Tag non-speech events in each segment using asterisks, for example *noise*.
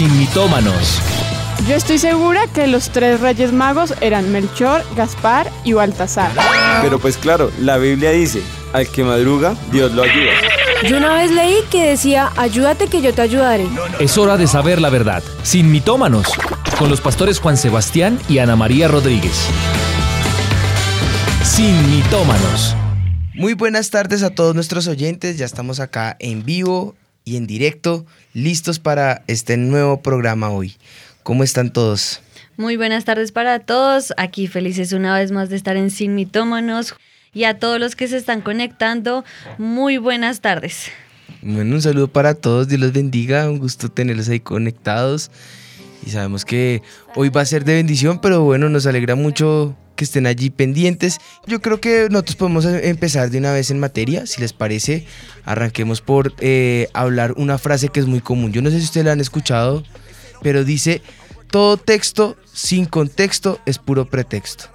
sin mitómanos. Yo estoy segura que los tres reyes magos eran Melchor, Gaspar y Baltasar. Pero pues claro, la Biblia dice, al que madruga, Dios lo ayuda. Yo una vez leí que decía, ayúdate que yo te ayudaré. Es hora de saber la verdad, sin mitómanos, con los pastores Juan Sebastián y Ana María Rodríguez. Sin mitómanos. Muy buenas tardes a todos nuestros oyentes, ya estamos acá en vivo y en directo, listos para este nuevo programa hoy. ¿Cómo están todos? Muy buenas tardes para todos. Aquí felices una vez más de estar en Sin Mitómanos. Y a todos los que se están conectando, muy buenas tardes. Bueno, un saludo para todos, Dios los bendiga, un gusto tenerlos ahí conectados. Y sabemos que hoy va a ser de bendición, pero bueno, nos alegra mucho que estén allí pendientes. Yo creo que nosotros podemos empezar de una vez en materia, si les parece. Arranquemos por eh, hablar una frase que es muy común. Yo no sé si ustedes la han escuchado, pero dice, todo texto sin contexto es puro pretexto.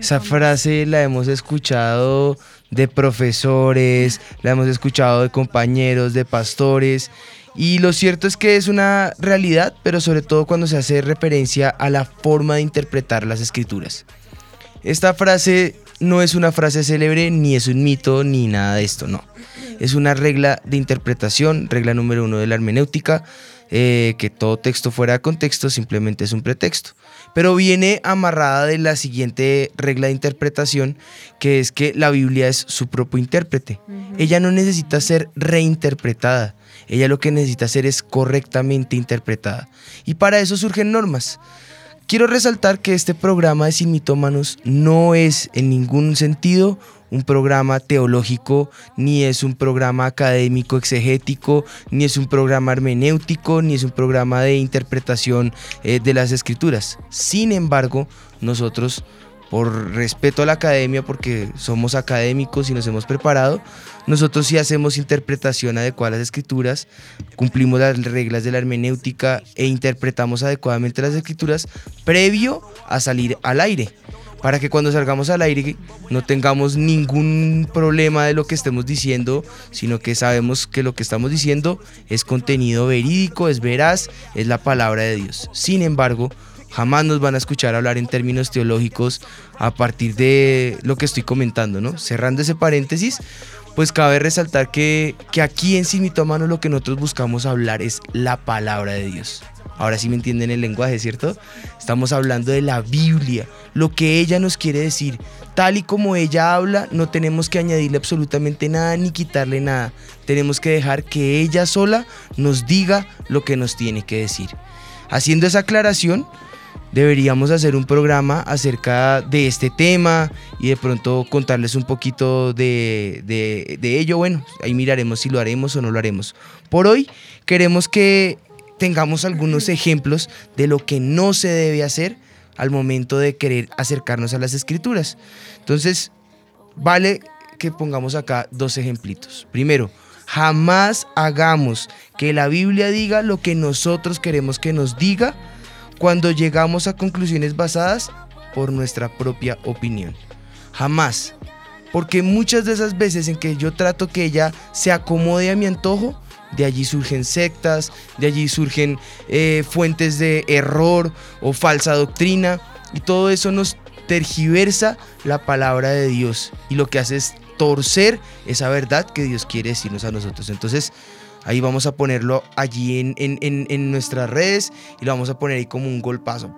Esa frase la hemos escuchado de profesores, la hemos escuchado de compañeros, de pastores. Y lo cierto es que es una realidad, pero sobre todo cuando se hace referencia a la forma de interpretar las escrituras. Esta frase no es una frase célebre, ni es un mito, ni nada de esto, no. Es una regla de interpretación, regla número uno de la hermenéutica, eh, que todo texto fuera de contexto simplemente es un pretexto. Pero viene amarrada de la siguiente regla de interpretación, que es que la Biblia es su propio intérprete. Ella no necesita ser reinterpretada. Ella lo que necesita hacer es correctamente interpretada. Y para eso surgen normas. Quiero resaltar que este programa de Sin Mitómanos no es en ningún sentido un programa teológico, ni es un programa académico exegético, ni es un programa hermenéutico, ni es un programa de interpretación eh, de las escrituras. Sin embargo, nosotros, por respeto a la academia, porque somos académicos y nos hemos preparado, nosotros sí hacemos interpretación adecuada a las escrituras, cumplimos las reglas de la hermenéutica e interpretamos adecuadamente las escrituras previo a salir al aire para que cuando salgamos al aire no tengamos ningún problema de lo que estemos diciendo, sino que sabemos que lo que estamos diciendo es contenido verídico, es veraz, es la palabra de Dios. Sin embargo, jamás nos van a escuchar hablar en términos teológicos a partir de lo que estoy comentando, ¿no? Cerrando ese paréntesis, pues cabe resaltar que, que aquí en Simitómano lo que nosotros buscamos hablar es la palabra de Dios. Ahora sí me entienden el lenguaje, ¿cierto? Estamos hablando de la Biblia, lo que ella nos quiere decir. Tal y como ella habla, no tenemos que añadirle absolutamente nada ni quitarle nada. Tenemos que dejar que ella sola nos diga lo que nos tiene que decir. Haciendo esa aclaración, deberíamos hacer un programa acerca de este tema y de pronto contarles un poquito de, de, ello. Bueno, ahí miraremos si lo haremos o no lo haremos. Por hoy queremos que tengamos algunos *laughs* ejemplos de lo que no se debe hacer al momento de querer acercarnos a las escrituras. Entonces, vale que pongamos acá dos ejemplitos. Primero, jamás hagamos que la Biblia diga lo que nosotros queremos que nos diga cuando llegamos a conclusiones basadas por nuestra propia opinión. Jamás. Porque muchas de esas veces en que yo trato que ella se acomode a mi antojo, de allí surgen sectas, de allí surgen eh, fuentes de error o falsa doctrina y todo eso nos tergiversa la palabra de Dios y lo que hace es torcer esa verdad que Dios quiere decirnos a nosotros. Entonces ahí vamos a ponerlo allí en, nuestras redes y lo vamos a poner ahí como un golpazo.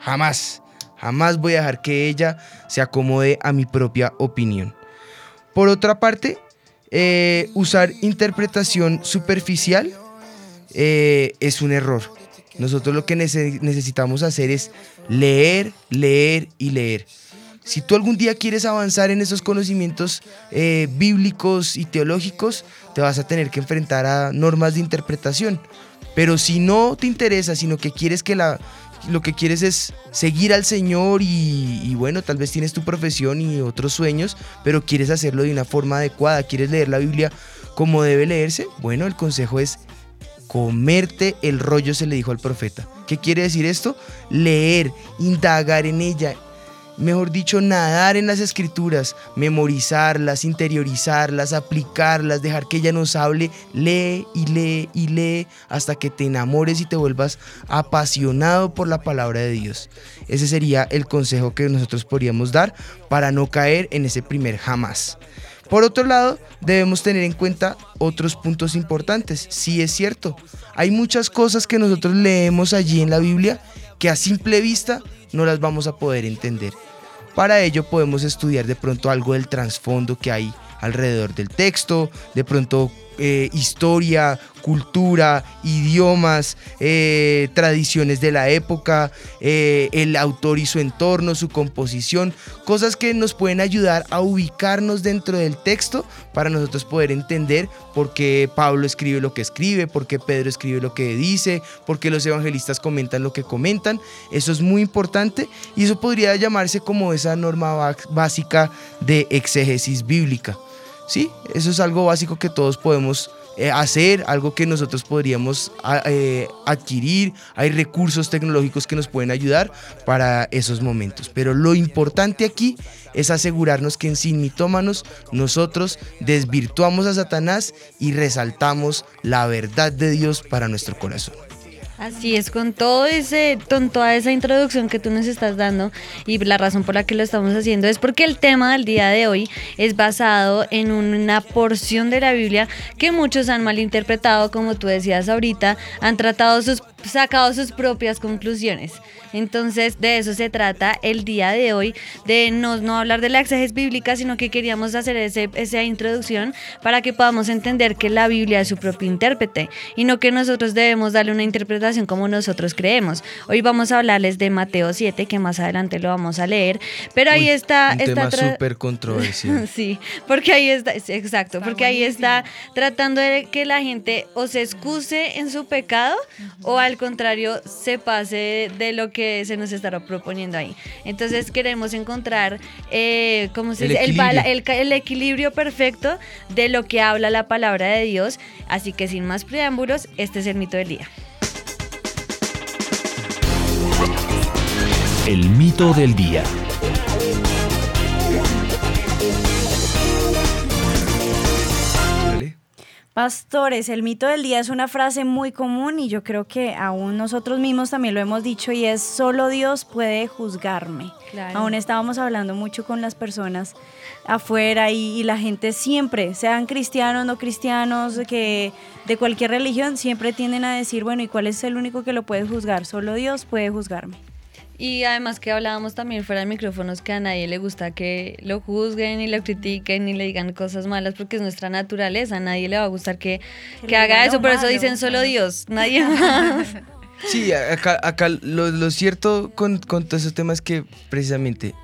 jamás, jamás voy a dejar que ella se acomode a mi propia opinión. Por otra parte, eh, usar interpretación superficial eh, es un error. Nosotros lo que necesitamos hacer es leer, leer y leer. Si tú algún día quieres avanzar en esos conocimientos eh, bíblicos y teológicos, te vas a tener que enfrentar a normas de interpretación. Pero si no te interesa, sino que quieres que la, lo que quieres es seguir al Señor y, bueno, tal vez tienes tu profesión y otros sueños, pero quieres hacerlo de una forma adecuada, quieres leer la Biblia como debe leerse, bueno, el consejo es comerte el rollo, se le dijo al profeta. ¿Qué quiere decir esto? Leer, indagar en ella, mejor dicho, nadar en las escrituras, memorizarlas, interiorizarlas, aplicarlas, dejar que ella nos hable, lee y lee y lee hasta que te enamores y te vuelvas apasionado por la palabra de Dios. Ese sería el consejo que nosotros podríamos dar para no caer en ese primer jamás. Por otro lado, debemos tener en cuenta otros puntos importantes. Sí es cierto, hay muchas cosas que nosotros leemos allí en la Biblia que a simple vista no las vamos a poder entender. Para ello podemos estudiar de pronto algo del trasfondo que hay alrededor del texto, de pronto eh, historia, cultura, idiomas, eh, tradiciones de la época, eh, el autor y su entorno, su composición, cosas que nos pueden ayudar a ubicarnos dentro del texto para nosotros poder entender por qué Pablo escribe lo que escribe, por qué Pedro escribe lo que dice, por qué los evangelistas comentan lo que comentan. Eso es muy importante y eso podría llamarse como esa norma básica de exégesis bíblica. Sí, eso es algo básico que todos podemos eh, hacer, algo que nosotros podríamos eh, adquirir. Hay recursos tecnológicos que nos pueden ayudar para esos momentos. Pero lo importante aquí es asegurarnos que en Sin Mitómanos nosotros desvirtuamos a Satanás y resaltamos la verdad de Dios para nuestro corazón. Así es, con todo ese, con toda esa introducción que tú nos estás dando y la razón por la que lo estamos haciendo es porque el tema del día de hoy es basado en una porción de la Biblia que muchos han malinterpretado, como tú decías ahorita, han tratado sus sacado sus propias conclusiones. Entonces, de eso se trata el día de hoy, de no, no hablar de la exégesis bíblica, sino que queríamos hacer ese, esa introducción para que podamos entender que la Biblia es su propio intérprete y no que nosotros debemos darle una interpretación como nosotros creemos. Hoy vamos a hablarles de Mateo 7, que más adelante lo vamos a leer, pero ahí está... Un tema súper controversial. *laughs* sí, porque ahí está, exacto, porque ahí está tratando de que la gente o se excuse en su pecado o al contrario se pase de lo que se nos estará proponiendo ahí. Entonces queremos encontrar, eh, ¿cómo se el dice? Equilibrio. El, el, equilibrio perfecto de lo que habla la palabra de Dios. Así que sin más preámbulos, este es el mito del día. El mito del día. Pastores, el mito del día es una frase muy común y yo creo que aún nosotros mismos también lo hemos dicho y es solo Dios puede juzgarme. Aún estábamos hablando mucho con las personas afuera y, y, la gente siempre, sean cristianos, no cristianos, que de cualquier religión, siempre tienden a decir, bueno, ¿y cuál es el único que lo puede juzgar? Solo Dios puede juzgarme. Y además que hablábamos también fuera de micrófonos que a nadie le gusta que lo juzguen y lo critiquen y le digan cosas malas porque es nuestra naturaleza, a nadie le va a gustar que, que, haga eso, por eso dicen solo Dios, nadie *laughs* más. Sí, acá, acá lo, lo cierto con, con todos esos temas es que precisamente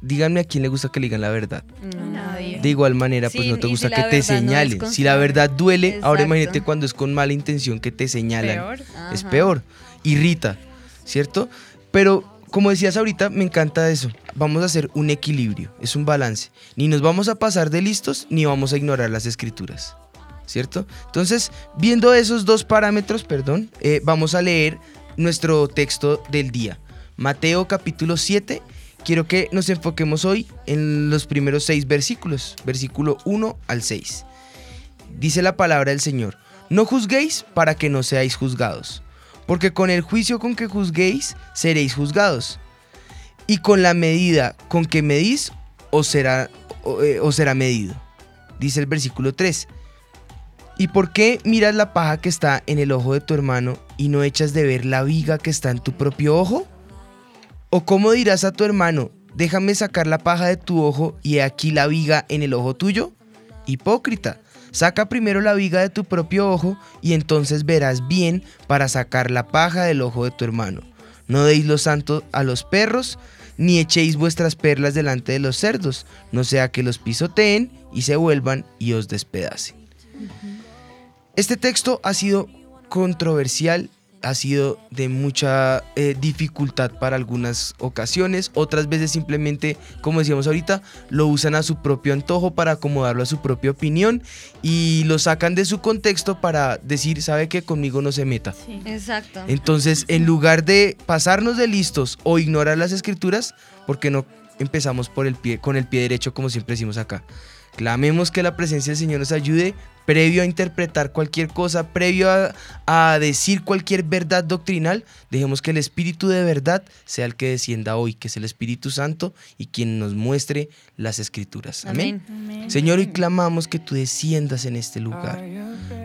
díganme a quién le gusta que le digan la verdad. Nadie. De igual manera, pues Sí, no te gusta si que te no señalen. si la verdad duele, ahora imagínate cuando es con mala intención que te señalan. Peor. Es peor, irrita, ¿cierto? Pero como decías ahorita, me encanta eso. Vamos a hacer un equilibrio, es un balance. Ni nos vamos a pasar de listos, ni vamos a ignorar las escrituras. ¿Cierto? Entonces, viendo esos dos parámetros, perdón, eh, vamos a leer nuestro texto del día. Mateo capítulo 7. Quiero que nos enfoquemos hoy en los primeros seis versículos, versículo 1 al 6. Dice la palabra del Señor, no juzguéis para que no seáis juzgados, porque con el juicio con que juzguéis seréis juzgados, y con la medida con que medís os será, eh, os será medido. Dice el versículo 3. ¿Y por qué miras la paja que está en el ojo de tu hermano y no echas de ver la viga que está en tu propio ojo? ¿O cómo dirás a tu hermano, déjame sacar la paja de tu ojo y he aquí la viga en el ojo tuyo? Hipócrita, saca primero la viga de tu propio ojo y entonces verás bien para sacar la paja del ojo de tu hermano. No deis lo santo a los perros, ni echéis vuestras perlas delante de los cerdos, no sea que los pisoteen y se vuelvan y os despedacen. Este texto ha sido controversial, ha sido de mucha eh, dificultad para algunas ocasiones, otras veces simplemente, como decíamos ahorita, lo usan a su propio antojo para acomodarlo a su propia opinión y lo sacan de su contexto para decir, sabe que conmigo no se meta. Exacto. Entonces, en lugar de pasarnos de listos o ignorar las escrituras, ¿por qué no empezamos por el pie, con el pie derecho, como siempre decimos acá. Clamemos que la presencia del Señor nos ayude previo a interpretar cualquier cosa, previo a, decir cualquier verdad doctrinal, dejemos que el Espíritu de verdad sea el que descienda hoy, que es el Espíritu Santo y quien nos muestre las escrituras. Amén. Señor, hoy clamamos que tú desciendas en este lugar.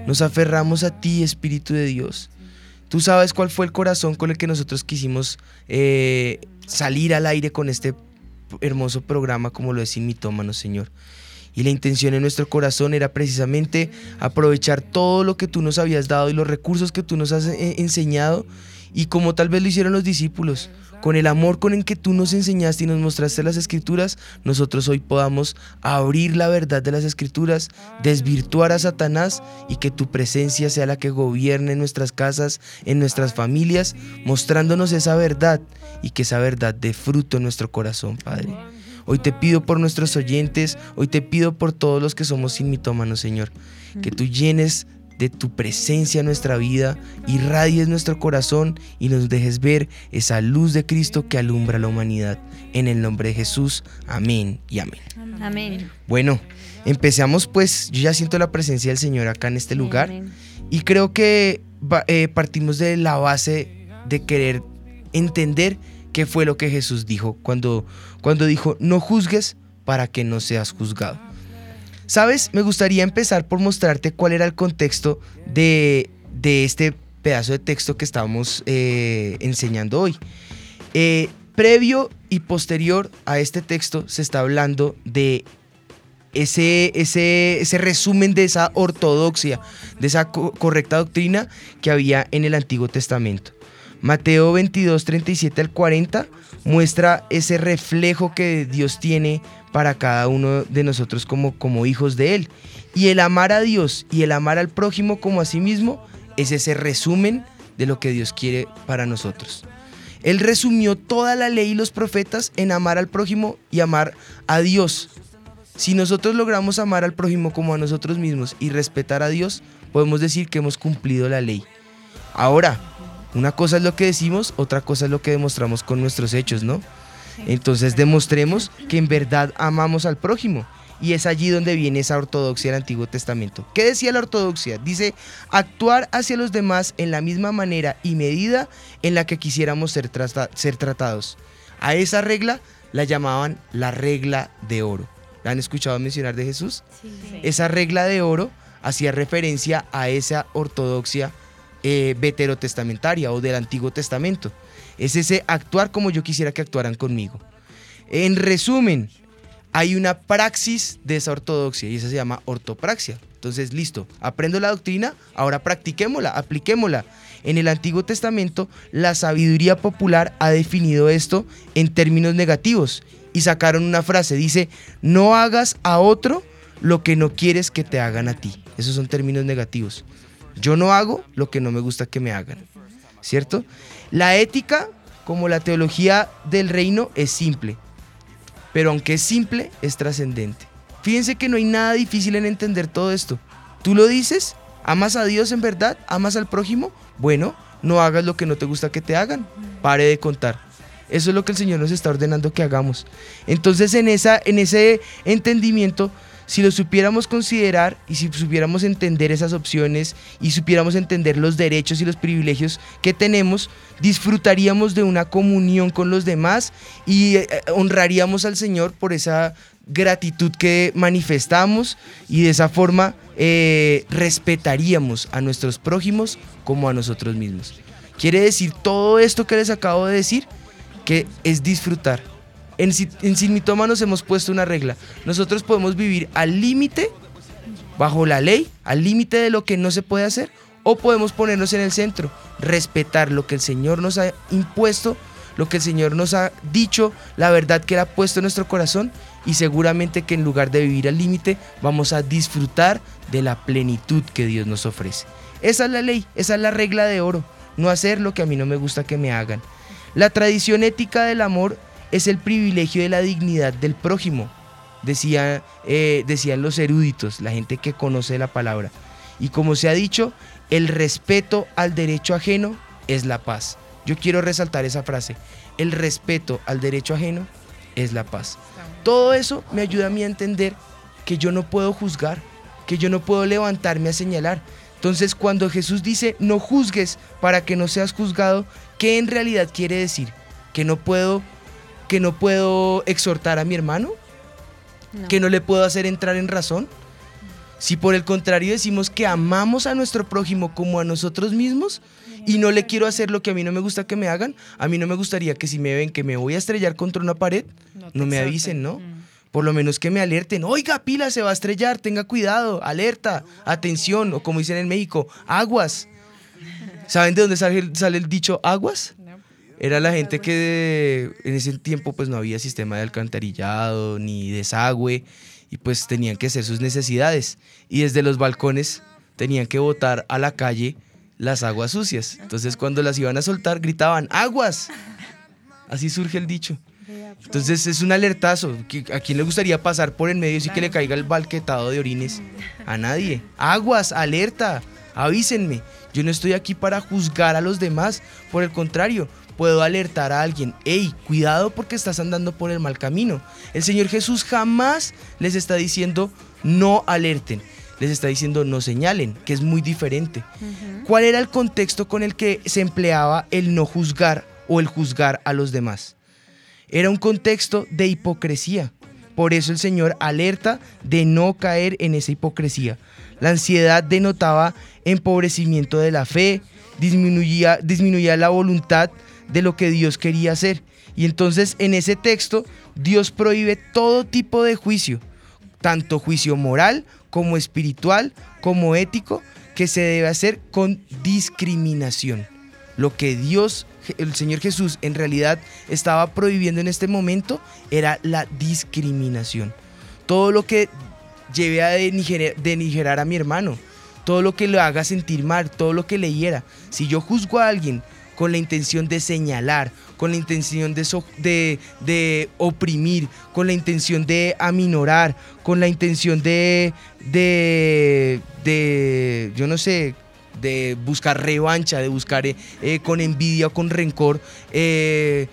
Nos aferramos a ti, Espíritu de Dios. Tú sabes cuál fue el corazón con el que nosotros quisimos eh, salir al aire con este hermoso programa como lo es Mitómano, Señor. Y la intención en nuestro corazón era precisamente aprovechar todo lo que tú nos habías dado y los recursos que tú nos has eh, enseñado y como tal vez lo hicieron los discípulos, con el amor con el que tú nos enseñaste y nos mostraste las escrituras, nosotros hoy podamos abrir la verdad de las escrituras, desvirtuar a Satanás y que tu presencia sea la que gobierne en nuestras casas, en nuestras familias, mostrándonos esa verdad y que esa verdad dé fruto en nuestro corazón, Padre. Hoy te pido por nuestros oyentes, hoy te pido por todos los que somos sin mitómanos, Señor, que tú llenes de tu presencia en nuestra vida, irradies nuestro corazón y nos dejes ver esa luz de Cristo que alumbra la humanidad. En el nombre de Jesús, amén y amén. Amén. Bueno, empecemos pues, yo ya siento la presencia del Señor acá en este lugar y creo que eh, partimos de la base de querer entender qué fue lo que Jesús dijo cuando, cuando dijo, no juzgues para que no seas juzgado. Sabes, me gustaría empezar por mostrarte cuál era el contexto de, este pedazo de texto que estamos eh, enseñando hoy. Eh, previo y posterior a este texto se está hablando de ese, ese, ese, resumen de esa ortodoxia, de esa correcta doctrina que había en el Antiguo Testamento. Mateo 22, 37 al 40 muestra ese reflejo que Dios tiene para cada uno de nosotros como, como hijos de Él. Y el amar a Dios y el amar al prójimo como a sí mismo es ese resumen de lo que Dios quiere para nosotros. Él resumió toda la ley y los profetas en amar al prójimo y amar a Dios. Si nosotros logramos amar al prójimo como a nosotros mismos y respetar a Dios, podemos decir que hemos cumplido la ley. Ahora, una cosa es lo que decimos, otra cosa es lo que demostramos con nuestros hechos, ¿no? Entonces demostremos que en verdad amamos al prójimo. Y es allí donde viene esa ortodoxia del Antiguo Testamento. ¿Qué decía la ortodoxia? Dice, actuar hacia los demás en la misma manera y medida en la que quisiéramos ser, ser tratados. A esa regla la llamaban la regla de oro. ¿La han escuchado mencionar de Jesús? Sí. Esa regla de oro hacía referencia a esa ortodoxia eh, veterotestamentaria o del Antiguo Testamento. Es ese actuar como yo quisiera que actuaran conmigo. En resumen, hay una praxis de esa ortodoxia y esa se llama ortopraxia. Entonces, listo, aprendo la doctrina, ahora practiquémosla, apliquémosla. En el Antiguo Testamento, la sabiduría popular ha definido esto en términos negativos y sacaron una frase, dice, no hagas a otro lo que no quieres que te hagan a ti. Esos son términos negativos. Yo no hago lo que no me gusta que me hagan. ¿Cierto? La ética, como la teología del reino, es simple. Pero aunque es simple, es trascendente. Fíjense que no hay nada difícil en entender todo esto. Tú lo dices, amas a Dios en verdad, amas al prójimo. Bueno, no hagas lo que no te gusta que te hagan. Pare de contar. Eso es lo que el Señor nos está ordenando que hagamos. Entonces en, esa, en ese entendimiento si lo supiéramos considerar y si supiéramos entender esas opciones y supiéramos entender los derechos y los privilegios que tenemos, disfrutaríamos de una comunión con los demás y eh, honraríamos al Señor por esa gratitud que manifestamos y de esa forma eh, respetaríamos a nuestros prójimos como a nosotros mismos. Quiere decir todo esto que les acabo de decir, que es disfrutar en, en Sin hemos puesto una regla. Nosotros podemos vivir al límite, bajo la ley, al límite de lo que no se puede hacer, o podemos ponernos en el centro, respetar lo que el Señor nos ha impuesto, lo que el Señor nos ha dicho, la verdad que Él ha puesto en nuestro corazón y seguramente que en lugar de vivir al límite vamos a disfrutar de la plenitud que Dios nos ofrece. Esa es la ley, esa es la regla de oro, no hacer lo que a mí no me gusta que me hagan. La tradición ética del amor es el privilegio de la dignidad del prójimo, decía, eh, decían los eruditos, la gente que conoce la palabra. Y como se ha dicho, el respeto al derecho ajeno es la paz. Yo quiero resaltar esa frase. El respeto al derecho ajeno es la paz. Todo eso me ayuda a mí a entender que yo no puedo juzgar, que yo no puedo levantarme a señalar. Entonces cuando Jesús dice no juzgues para que no seas juzgado, ¿qué en realidad quiere decir? ¿Que no puedo, que no puedo exhortar a mi hermano? ¿Que no le puedo hacer entrar en razón? Si por el contrario decimos que amamos a nuestro prójimo como a nosotros mismos y no le quiero hacer lo que a mí no me gusta que me hagan, a mí no me gustaría que si me ven que me voy a estrellar contra una pared, no, me avisen, ¿no? Mm. Por lo menos que me alerten. Oiga, pila, se va a estrellar, tenga cuidado, alerta, atención, o como dicen en México, aguas. ¿Saben de dónde sale, sale el dicho aguas? Era la gente que en ese tiempo pues no había sistema de alcantarillado ni desagüe y pues tenían que hacer sus necesidades. Y desde los balcones tenían que botar a la calle las aguas sucias. Entonces cuando las iban a soltar gritaban, aguas. Así surge el dicho. Entonces es un alertazo. ¿A quién le gustaría pasar por en medio y que le caiga el balquetado de orines? A nadie. Aguas, alerta, avísenme. Yo no estoy aquí para juzgar a los demás. Por el contrario, puedo alertar a alguien, hey, cuidado porque estás andando por el mal camino. El Señor Jesús jamás les está diciendo no alerten, les está diciendo no señalen, que es muy diferente. ¿Cuál era el contexto con el que se empleaba el no juzgar o el juzgar a los demás? Era un contexto de hipocresía. Por eso el Señor alerta de no caer en esa hipocresía. La ansiedad denotaba empobrecimiento de la fe, disminuía, disminuía la voluntad de lo que Dios quería hacer. Y entonces en ese texto Dios prohíbe todo tipo de juicio, tanto juicio moral como espiritual, como ético, que se debe hacer con discriminación. Lo que Dios, el Señor Jesús, en realidad estaba prohibiendo en este momento era la discriminación. Todo lo que lleve a denigrar, a mi hermano, todo lo que lo haga sentir mal, todo lo que le hiera. Si yo juzgo a alguien con la intención de señalar, con la intención de, de, oprimir, con la intención de aminorar, con la intención de, de, de yo no sé, de buscar revancha, de buscar eh, eh, con envidia o con rencor, eh,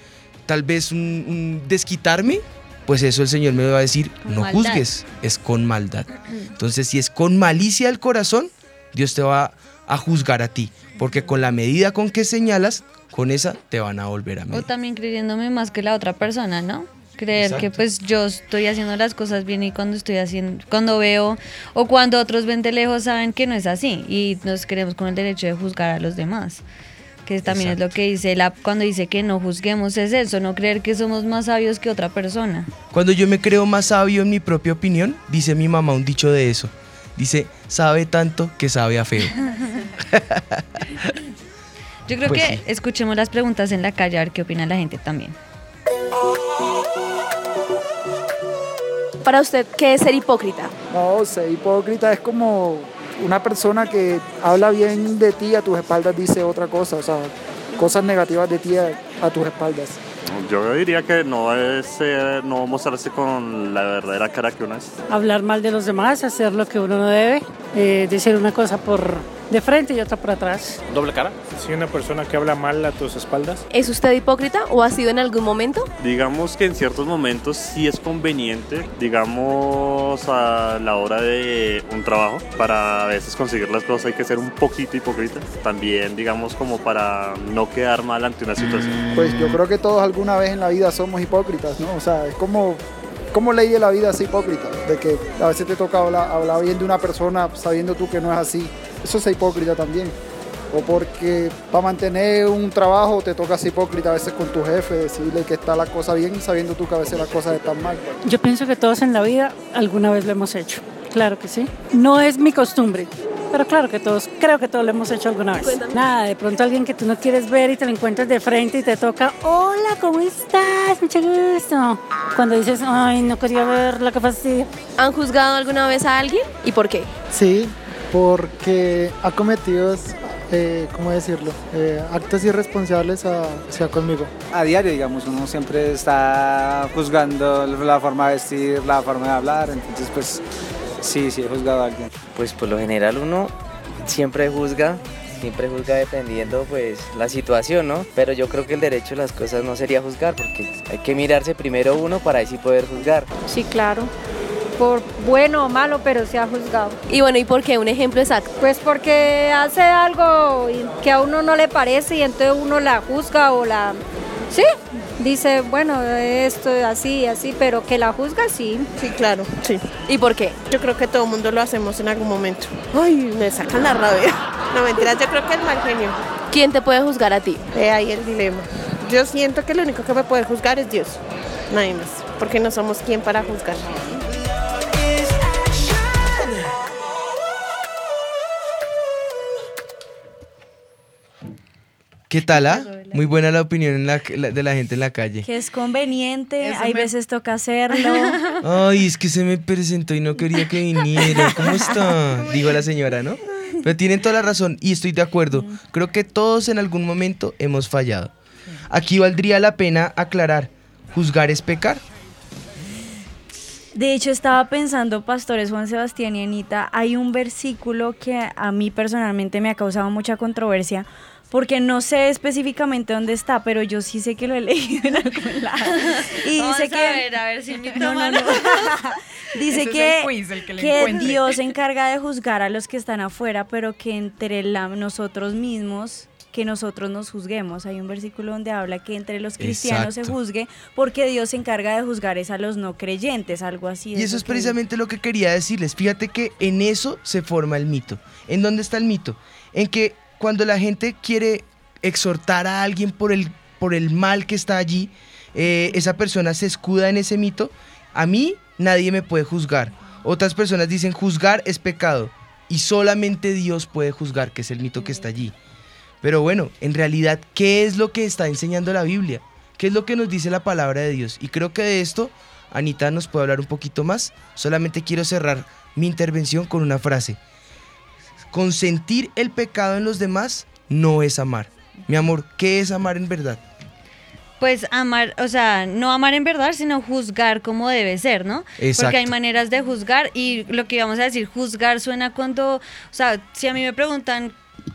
tal vez un, desquitarme, pues eso el Señor me va a decir, no juzgues, es con maldad. Entonces, si es con malicia el corazón, Dios te va a juzgar a ti porque con la medida con que señalas, con esa te van a volver a medir. O también creyéndome más que la otra persona, ¿no? Creer que pues yo estoy haciendo las cosas bien y cuando estoy haciendo, cuando veo o cuando otros ven de lejos saben que no es así y nos creemos con el derecho de juzgar a los demás que también es lo que dice la, cuando dice que no juzguemos es eso, no creer que somos más sabios que otra persona. Cuando yo me creo más sabio en mi propia opinión, dice mi mamá un dicho de eso. Dice, sabe tanto que sabe a feo. Yo creo pues que escuchemos las preguntas en la calle a ver qué opina la gente también. Para usted, ¿qué es ser hipócrita? No, ser hipócrita es como una persona que habla bien de ti a tus espaldas dice otra cosa, o sea, cosas negativas de ti a tus espaldas. Yo diría que no es no mostrarse con la verdadera cara que uno es. Hablar mal de los demás, hacer lo que uno no debe, eh, decir una cosa por de frente y otra por atrás. ¿Doble cara? Si una persona que habla mal a tus espaldas. ¿Es usted hipócrita o ha sido en algún momento? Digamos que en ciertos momentos sí es conveniente, digamos a la hora de un trabajo, para a veces conseguir las cosas hay que ser un poquito hipócrita. También digamos como para no quedar mal ante una situación. Pues yo creo que todos alguna vez en la vida somos hipócritas, ¿no? O sea, es como ¿Cómo leí la vida así hipócrita? De que a veces te toca hablar, hablar, bien de una persona sabiendo tú que no es así. Eso es hipócrita también. O porque para mantener un trabajo te toca ser hipócrita a veces con tu jefe, decirle que está la cosa bien sabiendo tú que a veces las cosas están mal. Yo pienso que todos en la vida alguna vez lo hemos hecho. Claro que sí. No es mi costumbre, pero claro que todos, creo que todos lo hemos hecho alguna vez. Nada, de pronto alguien que tú no quieres ver y te lo encuentras de frente y te toca, hola, ¿cómo estás? Mucho gusto. Cuando dices, ay, no quería verla, qué fastidio. ¿Han juzgado alguna vez a alguien y por qué? Sí, porque ha cometido, eh, ¿cómo decirlo? Eh, actos irresponsables hacia conmigo. A diario, digamos, uno siempre está juzgando la forma de vestir, la forma de hablar, entonces pues Sí, sí, he juzgado a alguien. Pues por lo general uno siempre juzga siempre juzga dependiendo pues la situación, ¿no? Pero yo creo que el derecho de las cosas no sería juzgar, porque hay que mirarse primero uno para así poder juzgar. Sí, claro por bueno o malo, pero se ha juzgado. Y bueno, ¿y por qué? Un ejemplo exacto. Pues porque hace algo que a uno no le parece y entonces uno la juzga o la... Sí, dice, bueno, esto así, así, pero que la juzga, sí. Sí, claro, sí. ¿Y por qué? Yo creo que todo el mundo lo hacemos en algún momento. Ay, me sacan la rabia. *laughs* No, mentiras, yo creo que el mal genio. ¿Quién te puede juzgar a ti? He ahí el dilema. Yo siento que lo único que me puede juzgar es Dios. Nadie más. Porque no somos quien para juzgar. ¿Qué tal? Ah? Muy buena la opinión de la gente en la calle. Que es conveniente, hay veces toca hacerlo. *laughs* Ay, es que se me presentó y no quería que viniera. ¿Cómo está? Digo la señora, ¿no? Pero tienen toda la razón y estoy de acuerdo. Creo que todos en algún momento hemos fallado. Aquí valdría la pena aclarar, ¿juzgar es pecar? De hecho, estaba pensando, pastores Juan Sebastián y Anita, hay un versículo que a mí personalmente me ha causado mucha controversia porque no sé específicamente dónde está, pero yo sí sé que lo he *laughs* leído en algún lado. Y dice que a ver, a ver si *laughs* mi no, no, no. *laughs* dice que, que, Dios se encarga de juzgar a los que están afuera, pero que entre la, nosotros mismos que nosotros nos juzguemos. Hay un versículo donde habla que entre los cristianos se juzgue porque Dios se encarga de juzgar es a los no creyentes, algo así. Y eso es precisamente lo que quería decirles. Fíjate que en eso se forma el mito. ¿En dónde está el mito? En que cuando la gente quiere exhortar a alguien por el, por el mal que está allí, eh, esa persona se escuda en ese mito, a mí nadie me puede juzgar. Otras personas dicen juzgar es pecado y solamente Dios puede juzgar, que es el mito que está allí. Pero bueno, en realidad, ¿qué es lo que está enseñando la Biblia? ¿Qué es lo que nos dice la palabra de Dios? Y creo que de esto Anita nos puede hablar un poquito más. Solamente quiero cerrar mi intervención con una frase. Consentir el pecado en los demás no es amar. Mi amor, ¿qué es amar en verdad? Pues amar, o sea, no amar en verdad, sino juzgar como debe ser, ¿no? Exacto. Porque hay maneras de juzgar y lo que íbamos a decir, juzgar suena cuando, o sea, si a mí me preguntan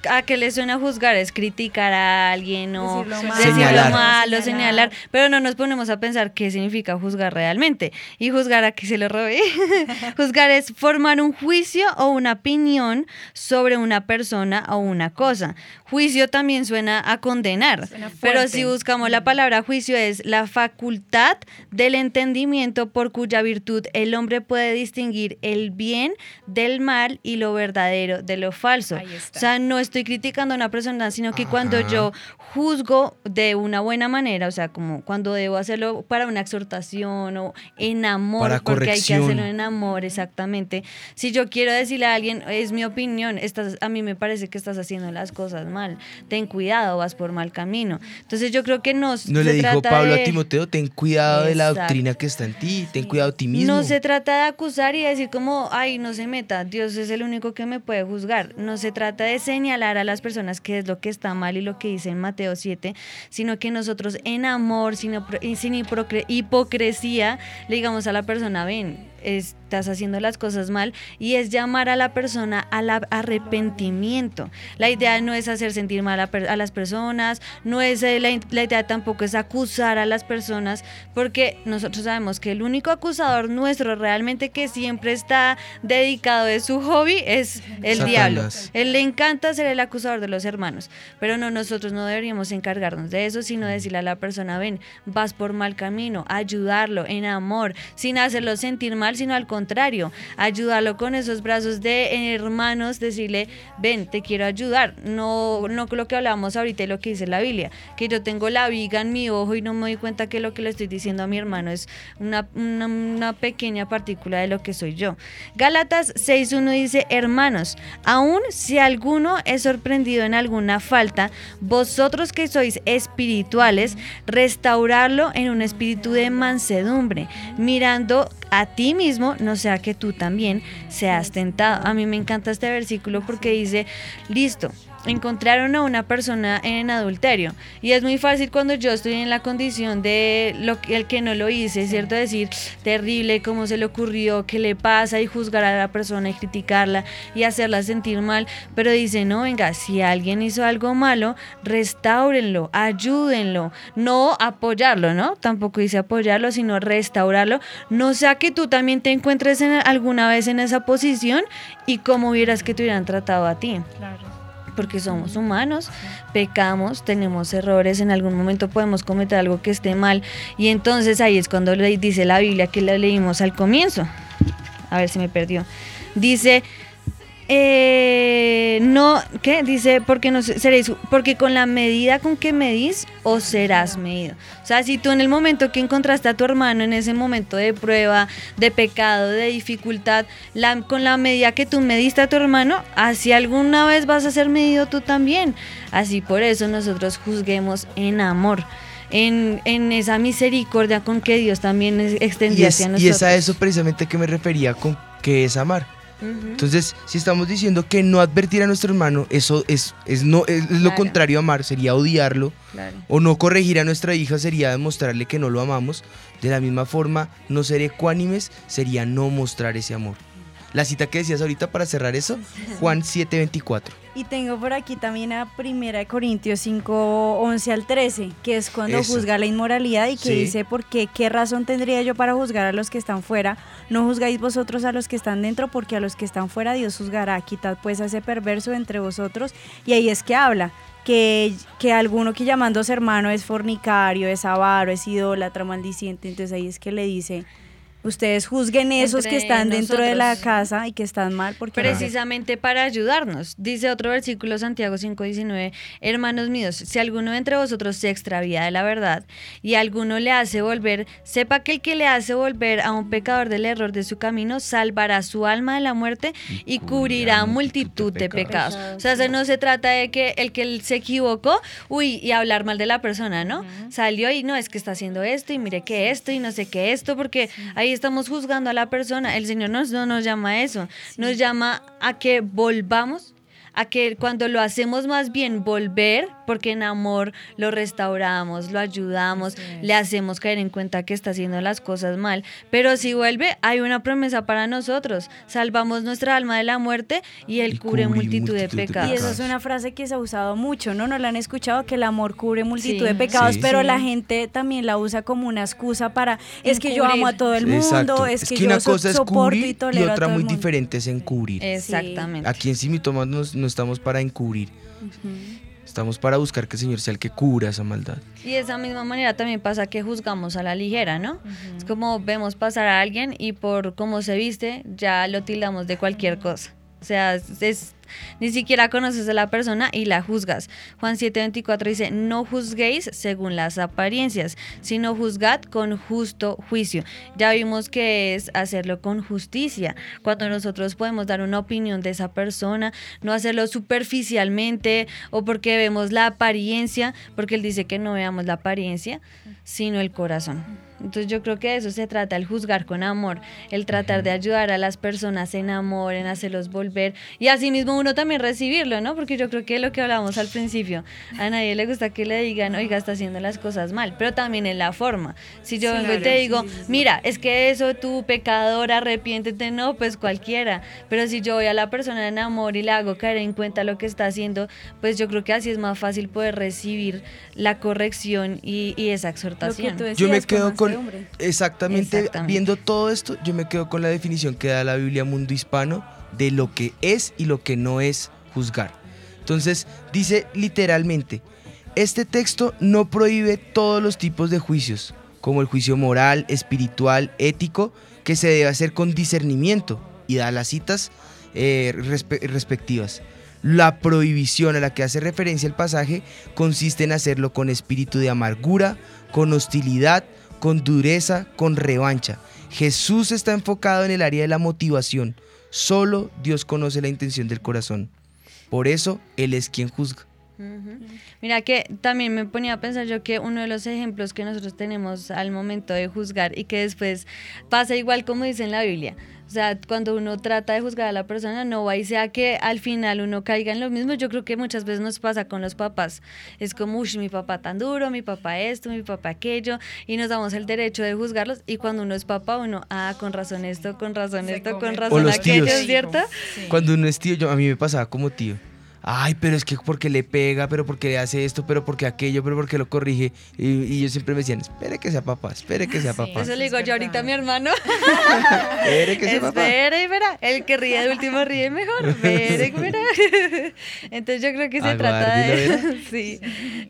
a qué le suena juzgar es criticar a alguien o decirlo, malo, señalar. pero no nos ponemos a pensar qué significa juzgar realmente. Y juzgar a que se lo robé. *laughs* juzgar es formar un juicio o una opinión sobre una persona o una cosa. Juicio también suena a condenar, pero si buscamos la palabra juicio es la facultad del entendimiento por cuya virtud el hombre puede distinguir el bien del mal y lo verdadero de lo falso. O sea, no estoy criticando a una persona, sino que cuando yo juzgo de una buena manera, o sea, como cuando debo hacerlo para una exhortación o en amor, porque hay que hacerlo en amor, exactamente. Si yo quiero decirle a alguien, es mi opinión, estás, a mí me parece que estás haciendo las cosas mal, ten cuidado, vas por mal camino. Entonces yo creo que no No le dijo Pablo a Timoteo, ten cuidado de la doctrina que está en ti, ten cuidado de ti mismo. No se trata de acusar y decir como, ay, no se meta, Dios es el único que me puede juzgar. No se trata de señalar a las personas qué es lo que está mal y lo que dice en Mateo 7, sino que nosotros en amor, sin, sin hipocresía, le digamos a la persona, ven, estás haciendo las cosas mal y es llamar a la persona al arrepentimiento. La idea no es hacer sentir mal a, las personas, no es eh, la, idea tampoco es acusar a las personas, porque nosotros sabemos que el único acusador nuestro realmente que siempre está dedicado de su hobby es el diablo. Él le encanta ser el acusador de los hermanos, pero no nosotros no deberíamos encargarnos de eso, sino decirle a la persona, ven, vas por mal camino, ayudarlo en amor, sin hacerlo sentir mal sino al contrario, ayudarlo con esos brazos de hermanos, decirle, ven, te quiero ayudar. No, no lo que hablábamos ahorita y lo que dice la Biblia, que yo tengo la viga en mi ojo y no me doy cuenta que lo que le estoy diciendo a mi hermano es una, una, pequeña partícula de lo que soy yo. Gálatas 6.1 dice, hermanos, aun si alguno es sorprendido en alguna falta, vosotros que sois espirituales, restaurarlo en un espíritu de mansedumbre, mirando a ti mismo, no sea que tú también seas tentado. A mí me encanta este versículo porque dice, listo, encontraron a una persona en adulterio. Y es muy fácil cuando yo estoy en la condición de lo que, el que no lo hice, ¿cierto? Decir, terrible, cómo se le ocurrió, qué le pasa y juzgar a la persona y criticarla y hacerla sentir mal. Pero dice, no, venga, si alguien hizo algo malo, restáurenlo, ayúdenlo, no apoyarlo, ¿no? Tampoco dice apoyarlo, sino restaurarlo. No sea que tú también te encuentres en, alguna vez en esa posición y cómo hubieras que te hubieran tratado a ti. Claro porque somos humanos, pecamos, tenemos errores, en algún momento podemos cometer algo que esté mal y entonces ahí es cuando le dice la Biblia que la leímos al comienzo. A ver si me perdió. Dice, eh, no, ¿qué? Dice, porque no seréis, porque con la medida con que medís, os serás medido. O sea, si tú en el momento que encontraste a tu hermano, en ese momento de prueba, de pecado, de dificultad, la, con la medida que tú mediste a tu hermano, así alguna vez vas a ser medido tú también. Así por eso nosotros juzguemos en amor. En, en, esa misericordia con que Dios también extendía hacia nosotros. Y es a eso precisamente que me refería con que es amar. Entonces, si estamos diciendo que no advertir a nuestro hermano, eso es, es, no, es lo contrario a amar, sería odiarlo. O no corregir a nuestra hija sería demostrarle que no lo amamos. De la misma forma, no ser ecuánimes sería no mostrar ese amor. La cita que decías ahorita para cerrar eso, Juan 7:24. Y tengo por aquí también a 1 Corintios 5, 11 al 13, que es cuando juzga la inmoralidad y que dice, porque qué razón tendría yo para juzgar a los que están fuera? No juzgáis vosotros a los que están dentro, porque a los que están fuera Dios juzgará. Quitad pues a ese perverso entre vosotros. Y ahí es que habla. Que, que alguno que llamándose hermano es fornicario, es avaro, es idólatra, maldiciente, entonces ahí es que le dice, Ustedes juzguen esos que están dentro de la casa y que están mal porque precisamente para ayudarnos. Dice otro versículo Santiago 5:19, hermanos míos, si alguno de entre vosotros se extravía de la verdad y alguno le hace volver, sepa que el que le hace volver a un pecador del error de su camino salvará su alma de la muerte y cubrirá multitud de pecados. O sea, no se trata de que el que se equivocó, uy, y hablar mal de la persona, ¿no? Salió y no es que está haciendo esto y mire que esto y no sé qué esto porque ahí estamos juzgando a la persona. El Señor no nos llama a eso. Nos llama a que volvamos a que cuando lo hacemos más bien volver, porque en amor lo restauramos, lo ayudamos, le hacemos caer en cuenta que está haciendo las cosas mal. Pero si vuelve, hay una promesa para nosotros. Salvamos nuestra alma de la muerte y Él cubre, multitud, de, pecados. Y esa es una frase que se ha usado mucho, ¿no? No la han escuchado, que el amor cubre multitud de pecados, pero la gente también la usa como una excusa para, es que yo amo a todo el mundo, es, que, yo cosa es soporto cubrir y tolero y otra a todo muy el mundo. diferente es encubrir. Exactamente. Aquí en Simitomas nos- no estamos para encubrir. Estamos para buscar que el Señor sea el que cubra esa maldad. Y de esa misma manera también pasa que juzgamos a la ligera, ¿no? Es como vemos pasar a alguien y por cómo se viste ya lo tildamos de cualquier cosa. O sea, es, es- ni siquiera conoces a la persona y la juzgas. Juan 7:24 dice, no juzguéis según las apariencias, sino juzgad con justo juicio. Ya vimos que es hacerlo con justicia. Cuando nosotros podemos dar una opinión de esa persona, no hacerlo superficialmente o porque vemos la apariencia, porque él dice que no veamos la apariencia, sino el corazón. Entonces yo creo que de eso se trata, el juzgar con amor, el tratar de ayudar a las personas en amor, en hacerlos volver y asimismo uno también recibirlo, ¿no? Porque yo creo que lo que hablábamos al principio, a nadie le gusta que le digan, oiga, está haciendo las cosas mal, pero también en la forma. Si yo Sí, vengo y te digo, mira, es que eso tú pecador, arrepiéntete, no, pues cualquiera. Pero si yo voy a la persona en amor y le hago caer en cuenta lo que está haciendo, pues yo creo que así es más fácil poder recibir la corrección y, y esa exhortación. Yo me quedo con, exactamente, viendo todo esto, yo me quedo con la definición que da la Biblia Mundo Hispano de lo que es y lo que no es juzgar. Entonces, dice literalmente, este texto no prohíbe todos los tipos de juicios, como el juicio moral, espiritual, ético, que se debe hacer con discernimiento, y da las citas eh, respe- respectivas. La prohibición a la que hace referencia el pasaje consiste en hacerlo con espíritu de amargura, con hostilidad, con dureza, con revancha. Jesús está enfocado en el área de la motivación. Solo Dios conoce la intención del corazón. Por eso Él es quien juzga. Mira que también me ponía a pensar yo que uno de los ejemplos que nosotros tenemos al momento de juzgar y que después pasa igual como dice en la Biblia. O sea, cuando uno trata de juzgar a la persona, no va y sea que al final uno caiga en lo mismo. Yo creo que muchas veces nos pasa con los papás. Es como, uy, mi papá tan duro, mi papá esto, mi papá aquello, y nos damos el derecho de juzgarlos. Y cuando uno es papá, uno, ah, con razón esto, con razón esto, con razón aquello. ¿cierto? Cuando uno es tío, yo, a mí me pasaba como tío. Ay, pero es que porque le pega, pero porque hace esto, pero porque aquello, pero porque lo corrige. Y, y ellos siempre me decían, espere que sea papá, espere que sea papá. Eso le digo yo ahorita a mi hermano. *laughs* Espere que sea papá. Espere y verá. El que ríe de último ríe mejor. Espere y verá. *laughs* Entonces yo creo que se trata de. *laughs* sí.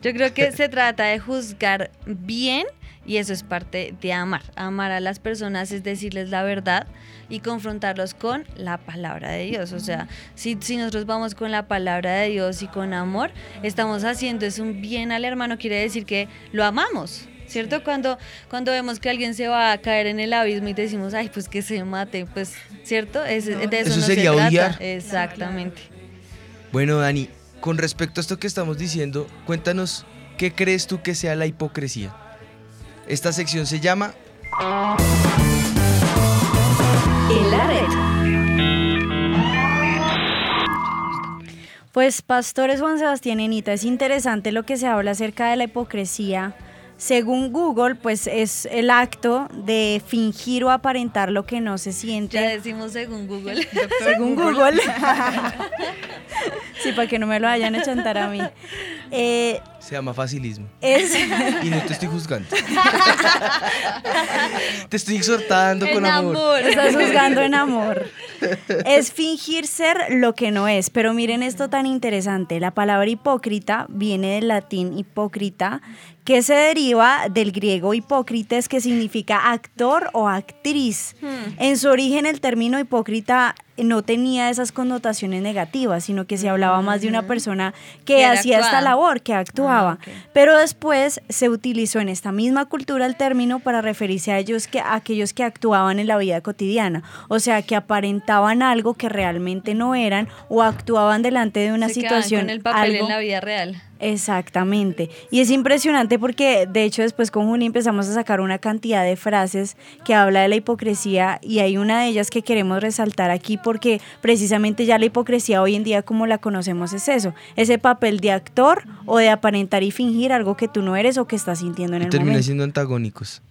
Yo creo que se trata de juzgar bien y eso es parte de amar. Amar a las personas es decirles la verdad y confrontarlos con la palabra de Dios. O sea, si, si nosotros vamos con la palabra de Dios y con amor, estamos haciendo es un bien al hermano, quiere decir que lo amamos. ¿Cierto? Cuando, cuando vemos que alguien se va a caer en el abismo y decimos, ay, pues que se mate, pues, ¿cierto? Es, de eso, Eso no sería se trata. odiar. Exactamente. Bueno, Dani, con respecto a esto que estamos diciendo, cuéntanos, ¿qué crees tú que sea la hipocresía? Esta sección se llama En la red. Pues pastores Juan Sebastián y Anita, es interesante lo que se habla acerca de la hipocresía. Según Google, pues es el acto de fingir o aparentar lo que no se siente. Ya decimos según Google. *laughs* Según Google. *laughs* sí, para que no me lo vayan a chantar a mí. Eh, Se llama facilismo. es Y no te estoy juzgando. te estoy exhortando con En amor. Estás juzgando en amor. Es fingir ser lo que no es. Pero miren esto tan interesante. La palabra hipócrita viene del latín hipócrita, que se deriva del griego hipócrites, que significa actor o actriz. En su origen, el término hipócrita no tenía esas connotaciones negativas, sino que se hablaba más de una persona que hacía esta labor, que actuaba. Pero después se utilizó en esta misma cultura el término para referirse a ellos que a aquellos que actuaban en la vida cotidiana, o sea, que aparentaban algo que realmente no eran o actuaban delante de una Se situación con el papel algo- en la vida real. Exactamente. Y es impresionante porque de hecho después con Juli empezamos a sacar una cantidad de frases que habla de la hipocresía y hay una de ellas que queremos resaltar aquí porque precisamente ya la hipocresía hoy en día como la conocemos es eso, ese papel de actor o de aparentar y fingir algo que tú no eres o que estás sintiendo en Y el termina momento. siendo antagónicos.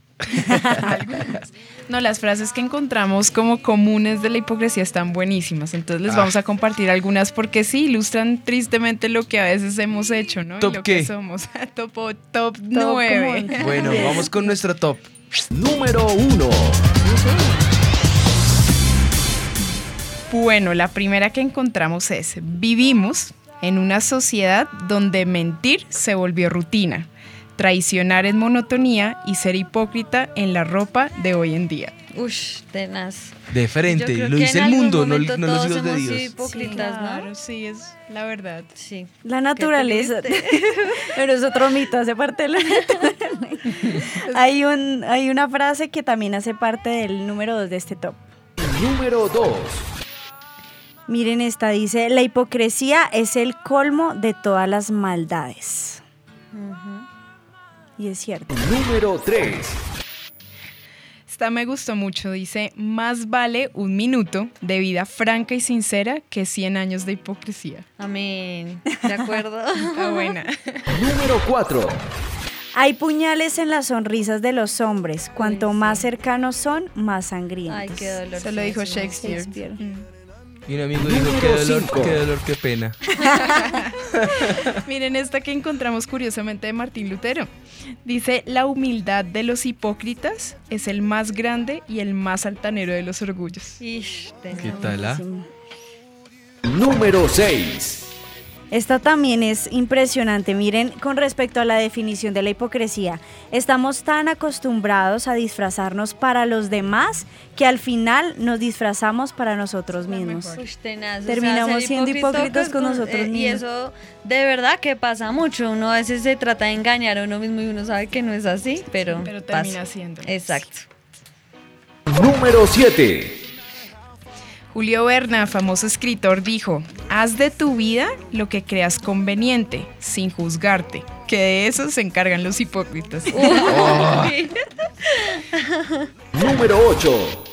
No, las frases que encontramos como comunes de la hipocresía están buenísimas. Entonces les Ah. vamos a compartir algunas porque sí ilustran tristemente lo que a veces hemos hecho, ¿no? ¿Top y lo qué? que somos. *laughs* top, top 9. *laughs* Bueno, vamos con nuestro top. Número 1. Bueno, la primera que encontramos es, vivimos en una sociedad donde mentir se volvió rutina, traicionar es monotonía y ser hipócrita en la ropa de hoy en día. Ush, tenaz. De frente, lo dice en el mundo, no, no los hijos de Dios. hipócritas, ¿no? Sí, es la verdad. Sí. La naturaleza. *laughs* Pero es otro mito, hace parte de la naturaleza. hay, un, hay una frase que también hace parte del número 2 de este top. Número 2. Miren esta, dice, la hipocresía es el colmo de todas las maldades. Y es cierto. Número 3. Esta me gustó mucho, dice, más vale un minuto de vida franca y sincera que 100 años de hipocresía. Amén. ¿De acuerdo? *laughs* Está buena. Número 4. Hay puñales en las sonrisas de los hombres. Cuanto más cercanos son, más sangrientos. Ay, qué dolor. Se lo dijo Shakespeare. Y un amigo dijo, qué dolor, cinco. qué dolor, qué pena. *laughs* Miren esta que encontramos curiosamente de Martín Lutero. Dice, la humildad de los hipócritas es el más grande y el más altanero de los orgullos. ¿Qué tal, ah? Número 6. Esta también es impresionante. Miren, con respecto a la definición de la hipocresía, estamos tan acostumbrados a disfrazarnos para los demás que al final nos disfrazamos para nosotros mismos. O sea, Terminamos siendo hipócritas con nosotros eh, Y mismos. eso de verdad que pasa mucho. Uno a veces se trata de engañar a uno mismo y uno sabe que no es así, pero, pero termina pasa. siendo. Exacto. Número 7. Julio Berna, famoso escritor, dijo, haz de tu vida lo que creas conveniente, sin juzgarte, que de eso se encargan los hipócritas. *laughs* *laughs* Número 8.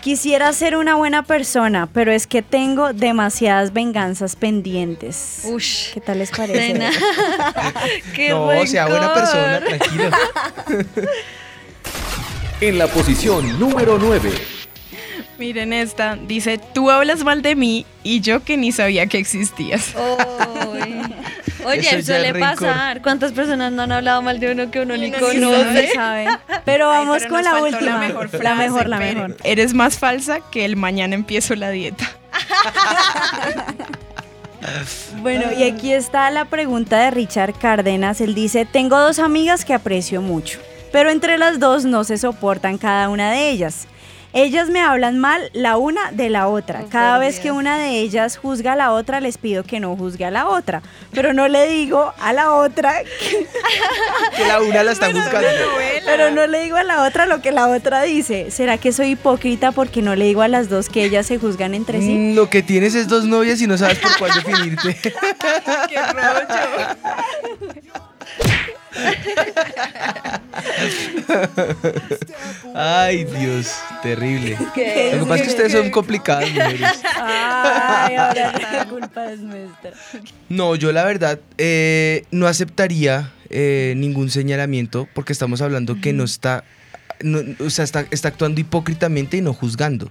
Quisiera ser una buena persona, pero es que tengo demasiadas venganzas pendientes. Ush. ¿Qué tal les parece? Nena. *laughs* Qué No, sea buena persona, tranquilo. En la posición número 9. Miren esta, dice, tú hablas mal de mí y yo que ni sabía que existías. *laughs* Oy. Oye, Eso suele pasar. ¿Cuántas personas no han hablado mal de uno que uno ni no conoce? sabe. *laughs* Pero vamos pero con la última. La mejor, La frase, mejor, la mejor. Eres más falsa que el mañana empiezo la dieta. *laughs* Bueno, y aquí está la pregunta de Richard Cárdenas. Él dice, tengo dos amigas que aprecio mucho, pero entre las dos no se soportan cada una de ellas. Ellas me hablan mal la una de la otra. Cada vez que una de ellas juzga a la otra, les pido que no juzgue a la otra. Pero no le digo a la otra *laughs* que, Que la una la está juzgando. pero no le digo a la otra lo que la otra dice. ¿Será que soy hipócrita porque no le digo a las dos que ellas se juzgan entre sí? Mm, Lo que tienes es dos novias y no sabes por cuál definirte. *laughs* ¡Qué rollo! Ay, Dios, terrible. ¿Qué Lo que pasa es que ustedes son *laughs* complicadas, mujeres. Ay, ahora la culpa es nuestra. No, yo la verdad eh, no aceptaría eh, ningún señalamiento porque estamos hablando que no está, no- o sea, está, está actuando hipócritamente y no juzgando.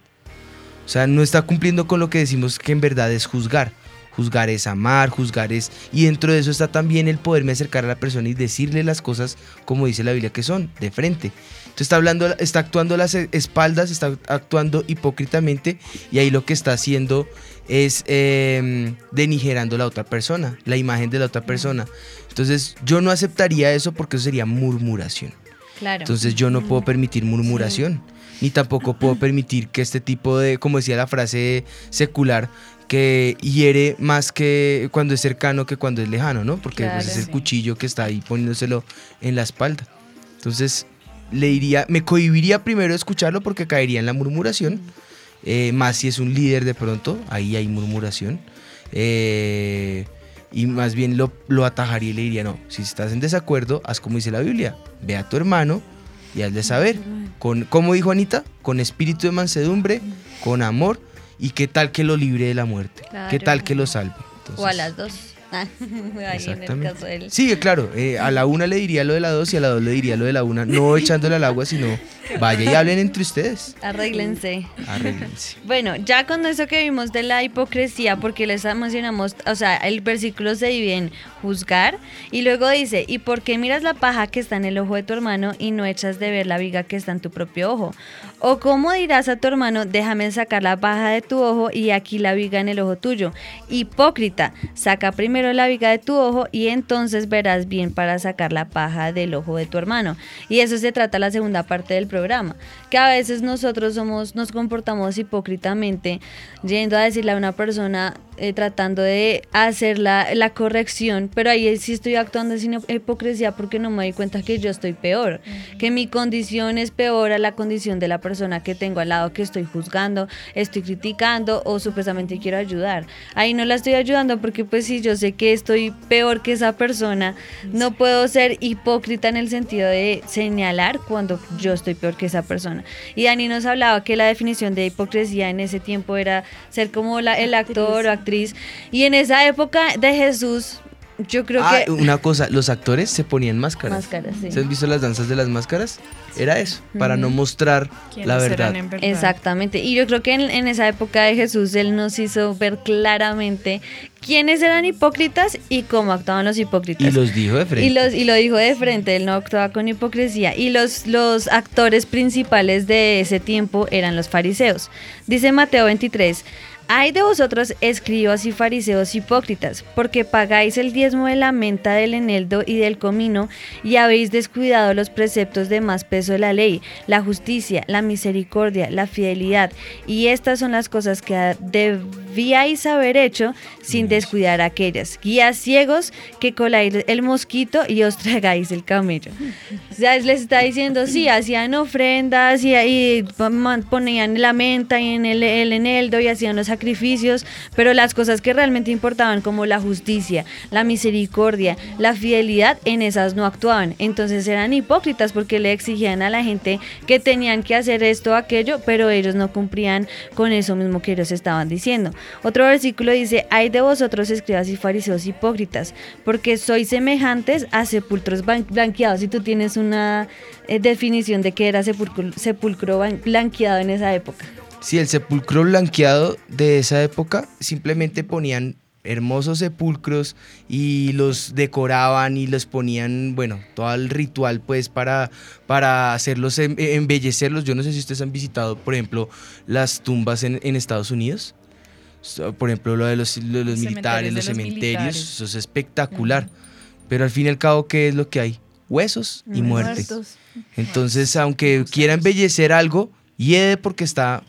O sea, no está cumpliendo con lo que decimos que en verdad es juzgar. Juzgar es amar, juzgar es... Y dentro de eso está también el poderme acercar a la persona y decirle las cosas como dice la Biblia que son, de frente. Entonces está, hablando, está actuando las espaldas, está actuando hipócritamente y ahí lo que está haciendo es eh, denigerando la otra persona, la imagen de la otra persona. Entonces yo no aceptaría eso porque eso sería murmuración. Claro. Entonces yo no puedo permitir murmuración, ni tampoco puedo permitir que este tipo de, como decía la frase secular, que hiere más que cuando es cercano que cuando es lejano, ¿no? Porque pues, es el cuchillo que está ahí poniéndoselo en la espalda. Entonces le diría, me cohibiría primero escucharlo porque caería en la murmuración, eh, más si es un líder de pronto, ahí hay murmuración. Eh, y más bien lo, lo atajaría y le diría, no, si estás en desacuerdo, haz como dice la Biblia, ve a tu hermano y hazle saber, con, como dijo Anita, con espíritu de mansedumbre, con amor, y qué tal que lo libre de la muerte, qué tal que lo salve. O a las dos. Ah, *laughs* en el. Sí, claro, eh, a la una le diría lo de la dos y a la dos le diría lo de la una, no *laughs* echándole al agua, sino vaya y hablen entre ustedes. Arréglense. Arréglense. *laughs* Bueno, ya con eso que vimos de la hipocresía, porque les mencionamos, o sea, el versículo se divide en juzgar y luego dice, ¿y por qué miras la paja que está en el ojo de tu hermano y no echas de ver la viga que está en tu propio ojo? ¿O cómo dirás a tu hermano, déjame sacar la paja de tu ojo y aquí la viga en el ojo tuyo? Hipócrita, saca primero la viga de tu ojo y entonces verás bien para sacar la paja del ojo de tu hermano. Y eso se trata la segunda parte del programa, que a veces nosotros somos, nos comportamos hipócritamente, yendo a decirle a una persona, eh, tratando de hacer la, la corrección, pero ahí sí estoy actuando sin hipocresía porque no me doy cuenta que yo estoy peor, que mi condición es peor a la condición de la persona que tengo al lado, que estoy juzgando, estoy criticando o supuestamente quiero ayudar. Ahí no la estoy ayudando porque pues si yo sé que estoy peor que esa persona, no puedo ser hipócrita en el sentido de señalar cuando yo estoy peor que esa persona. Y Dani nos hablaba que la definición de hipocresía en ese tiempo era ser como la- el actor o actriz. Y en esa época de Jesús, yo creo Ah, que... una cosa, los actores se ponían máscaras. Máscaras, sí. ¿Se han visto las danzas de las máscaras? Era eso, para no mostrar la verdad. Exactamente. Y yo creo que en, en esa época de Jesús él nos hizo ver claramente quiénes eran hipócritas y cómo actuaban los hipócritas. Y los dijo de frente. Y, los, y lo dijo de frente, él no actuaba con hipocresía. Y los, los actores principales de ese tiempo eran los fariseos. Dice Mateo 23, Hay de vosotros, escribas y fariseos hipócritas, porque pagáis el diezmo de la menta del eneldo y del comino, y habéis descuidado los preceptos de más peso de la ley, la justicia, la misericordia, la fidelidad, y estas son las cosas que debíais haber hecho sin descuidar aquellas. Guías ciegos que coláis el mosquito y os tragáis el camello. O sea, les está diciendo, sí, hacían ofrendas y, y ponían la menta y en el, el eneldo y hacían los pero las cosas que realmente importaban como la justicia, la misericordia, la fidelidad, en esas no actuaban. Entonces eran hipócritas porque le exigían a la gente que tenían que hacer esto o aquello, pero ellos no cumplían con eso mismo que ellos estaban diciendo. Otro versículo dice, hay de vosotros escribas y fariseos hipócritas, porque sois semejantes a sepulcros blanqueados. Si tú tienes una eh, definición de qué era sepulcro blanqueado en esa época. Sí, el sepulcro blanqueado de esa época simplemente ponían hermosos sepulcros y los decoraban y los ponían, bueno, todo el ritual pues para, para hacerlos, em, embellecerlos. Yo no sé si ustedes han visitado, por ejemplo, las tumbas en, Estados Unidos. Por ejemplo, lo de los, militares, los, cementerios, eso es espectacular. Pero al fin y al cabo, ¿qué es lo que hay? Huesos y muerte. Entonces, aunque quiera embellecer algo, hiede porque está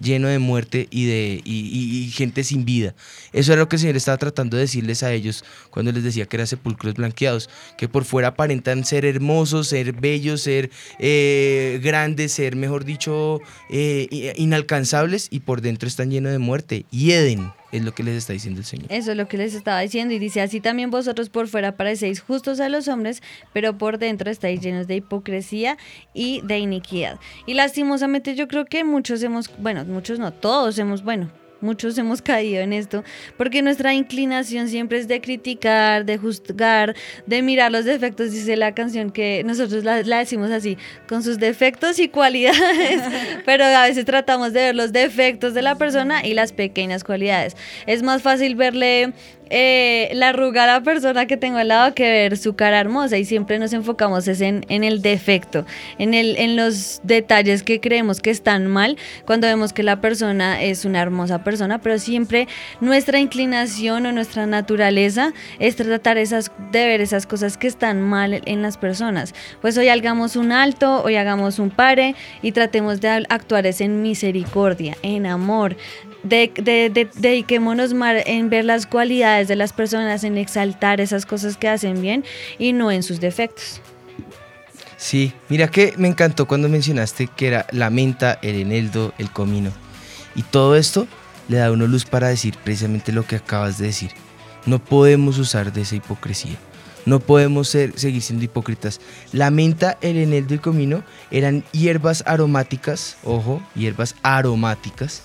lleno de muerte y de y, gente sin vida. Eso era lo que el Señor estaba tratando de decirles a ellos cuando les decía que eran sepulcros blanqueados, que por fuera aparentan ser hermosos, ser bellos, ser eh, grandes, ser, mejor dicho, eh, inalcanzables y por dentro están llenos de muerte. Hieden es lo que les está diciendo el Señor. Eso es lo que les estaba diciendo y dice, así también vosotros por fuera parecéis justos a los hombres, pero por dentro estáis llenos de hipocresía y de iniquidad. Y lastimosamente yo creo que muchos hemos, bueno, muchos no, todos hemos, bueno, muchos hemos caído en esto, porque nuestra inclinación siempre es de criticar, de juzgar, de mirar los defectos, dice la canción que nosotros la, decimos así, con sus defectos y cualidades, *laughs* pero a veces tratamos de ver los defectos de la persona y las pequeñas cualidades. Es más fácil verle eh, la arruga a la persona que tengo al lado que ver su cara hermosa y siempre nos enfocamos en, en, el defecto, en, el, en los detalles que creemos que están mal cuando vemos que la persona es una hermosa persona, pero siempre nuestra inclinación o nuestra naturaleza es tratar esas, de ver esas cosas que están mal en las personas. Pues hoy hagamos un alto, hoy hagamos un pare y tratemos de actuar en misericordia, en amor, de, de, dediquémonos más en ver las cualidades de las personas, en exaltar esas cosas que hacen bien y no en sus defectos. Sí, mira que me encantó cuando mencionaste que era la menta, el eneldo, el comino. Y todo esto le da una luz para decir precisamente lo que acabas de decir. No podemos usar de esa hipocresía. No podemos seguir siendo hipócritas. La menta, el eneldo y el comino eran hierbas aromáticas, ojo, hierbas aromáticas,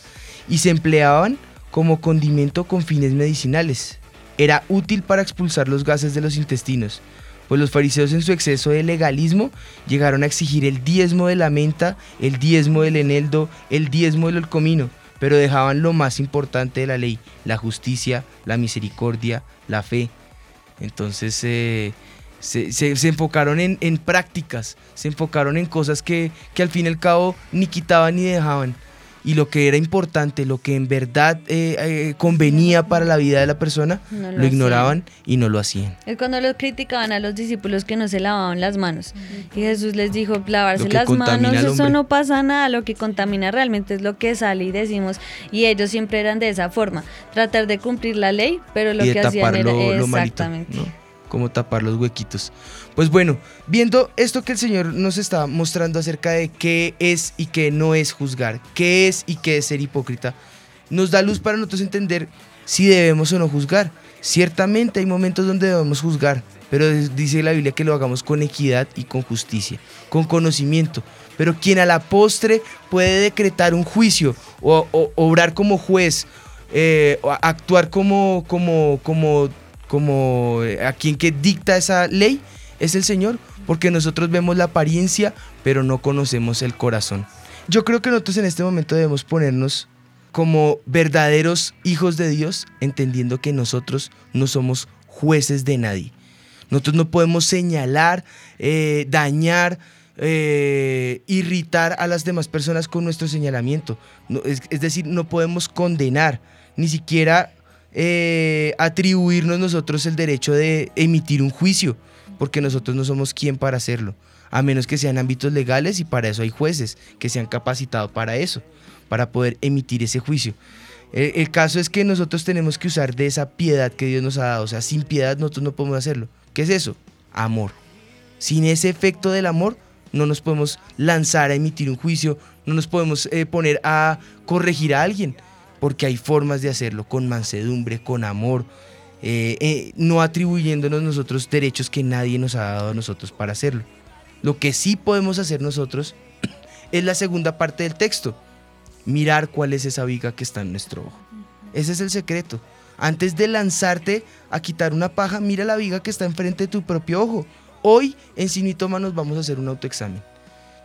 y se empleaban como condimento con fines medicinales. Era útil para expulsar los gases de los intestinos, pues los fariseos en su exceso de legalismo llegaron a exigir el diezmo de la menta, el diezmo del eneldo, el diezmo del comino, pero dejaban lo más importante de la ley, la justicia, la misericordia, la fe. Entonces eh, se, enfocaron en, prácticas, se enfocaron en cosas que, que al fin y al cabo ni quitaban ni dejaban y lo que era importante, lo que en verdad eh, eh, convenía para la vida de la persona, lo, ignoraban y no lo hacían. Es cuando los criticaban a los discípulos que no se lavaban las manos. Y Jesús les dijo, lavarse las manos, eso no pasa nada, lo que contamina realmente es lo que sale y decimos. Y ellos siempre eran de esa forma, tratar de cumplir la ley, pero lo que hacían era... exactamente cómo tapar los huequitos. Pues bueno, viendo esto que el Señor nos está mostrando acerca de qué es y qué no es juzgar, qué es y qué es ser hipócrita, nos da luz para nosotros entender si debemos o no juzgar. Ciertamente hay momentos donde debemos juzgar, pero dice la Biblia que lo hagamos con equidad y con justicia, con conocimiento. Pero quien a la postre puede decretar un juicio o, obrar como juez, eh, o actuar como, como, como como eh, a quien que dicta esa ley es el Señor, porque nosotros vemos la apariencia, pero no conocemos el corazón. Yo creo que nosotros en este momento debemos ponernos como verdaderos hijos de Dios, entendiendo que nosotros no somos jueces de nadie. Nosotros no podemos señalar, eh, dañar, eh, irritar a las demás personas con nuestro señalamiento. Es decir, no podemos condenar, ni siquiera eh, atribuirnos nosotros el derecho de emitir un juicio, porque nosotros no somos quien para hacerlo, a menos que sean ámbitos legales y para eso hay jueces que se han capacitado para eso, para poder emitir ese juicio. El, el caso es que nosotros tenemos que usar de esa piedad que Dios nos ha dado, o sea, sin piedad nosotros no podemos hacerlo. ¿Qué es eso? Amor. Sin ese efecto del amor, no nos podemos lanzar a emitir un juicio, no nos podemos eh, poner a corregir a alguien, porque hay formas de hacerlo, con mansedumbre, con amor, eh, eh, no atribuyéndonos nosotros derechos que nadie nos ha dado a nosotros para hacerlo. Lo que sí podemos hacer nosotros *clears throat* es la segunda parte del texto, mirar cuál es esa viga que está en nuestro ojo. Ese es el secreto. Antes de lanzarte a quitar una paja, mira la viga que está enfrente de tu propio ojo. Hoy en Cinitoma nos vamos a hacer un autoexamen.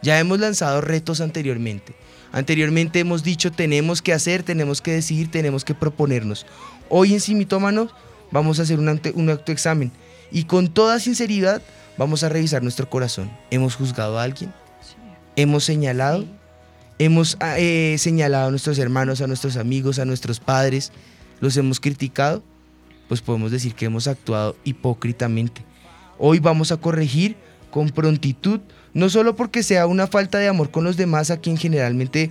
Ya hemos lanzado retos anteriormente. Anteriormente hemos dicho tenemos que hacer, tenemos que decidir, tenemos que proponernos. Hoy en Simitómanos vamos a hacer un, ante- un autoexamen y con toda sinceridad vamos a revisar nuestro corazón. ¿Hemos juzgado a alguien? ¿Hemos señalado? ¿Hemos ah, eh, señalado a nuestros hermanos, a nuestros amigos, a nuestros padres? ¿Los hemos criticado? Pues podemos decir que hemos actuado hipócritamente. Hoy vamos a corregir con prontitud, no solo porque sea una falta de amor con los demás a quien generalmente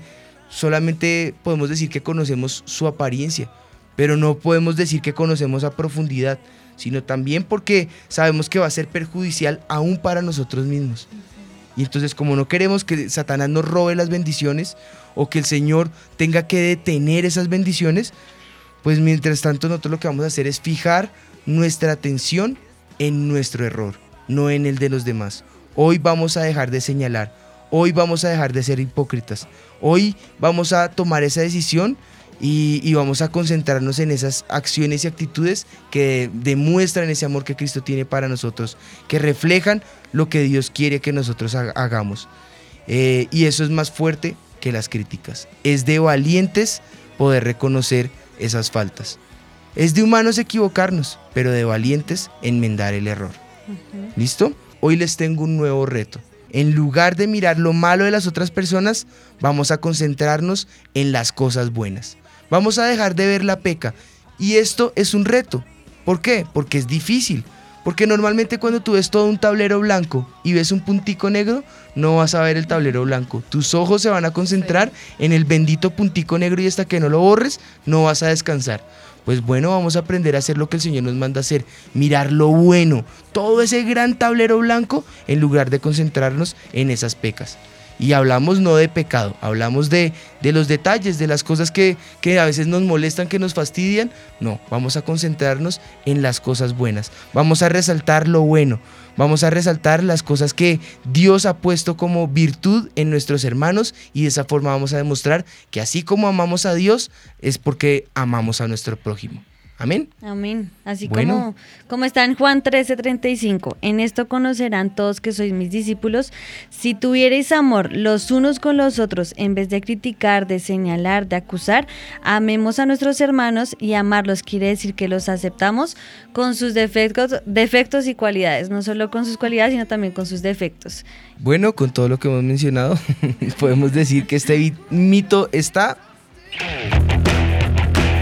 solamente podemos decir que conocemos su apariencia, pero no podemos decir que conocemos a profundidad, sino también porque sabemos que va a ser perjudicial aún para nosotros mismos. Y entonces como no queremos que Satanás nos robe las bendiciones o que el Señor tenga que detener esas bendiciones, pues mientras tanto nosotros lo que vamos a hacer es fijar nuestra atención en nuestro error, no en el de los demás. Hoy vamos a dejar de señalar, hoy vamos a dejar de ser hipócritas, hoy vamos a tomar esa decisión y, y vamos a concentrarnos en esas acciones y actitudes que demuestran ese amor que Cristo tiene para nosotros, que reflejan lo que Dios quiere que nosotros ha- hagamos. Eh, y eso es más fuerte que las críticas. Es de valientes poder reconocer esas faltas. Es de humanos equivocarnos, pero de valientes enmendar el error. ¿Listo? Hoy les tengo un nuevo reto. En lugar de mirar lo malo de las otras personas, vamos a concentrarnos en las cosas buenas. Vamos a dejar de ver la peca. Y esto es un reto. ¿Por qué? Porque es difícil. Porque normalmente cuando tú ves todo un tablero blanco y ves un puntico negro, no vas a ver el tablero blanco. Tus ojos se van a concentrar en el bendito puntico negro y hasta que no lo borres, no vas a descansar. Pues bueno, vamos a aprender a hacer lo que el Señor nos manda hacer, mirar lo bueno, todo ese gran tablero blanco, en lugar de concentrarnos en esas pecas. Y hablamos no de pecado, hablamos de, de los detalles, de las cosas que, que a veces nos molestan, que nos fastidian. No, vamos a concentrarnos en las cosas buenas. Vamos a resaltar lo bueno. Vamos a resaltar las cosas que Dios ha puesto como virtud en nuestros hermanos y de esa forma vamos a demostrar que así como amamos a Dios es porque amamos a nuestro prójimo. Amén. Amén. Así Bueno. como, como está en Juan 13:35, en esto conocerán todos que sois mis discípulos, si tuviereis amor los unos con los otros, en vez de criticar, de señalar, de acusar, amemos a nuestros hermanos y amarlos quiere decir que los aceptamos con sus defectos, defectos y cualidades, no solo con sus cualidades, sino también con sus defectos. Bueno, con todo lo que hemos mencionado, *laughs* podemos decir que este mito está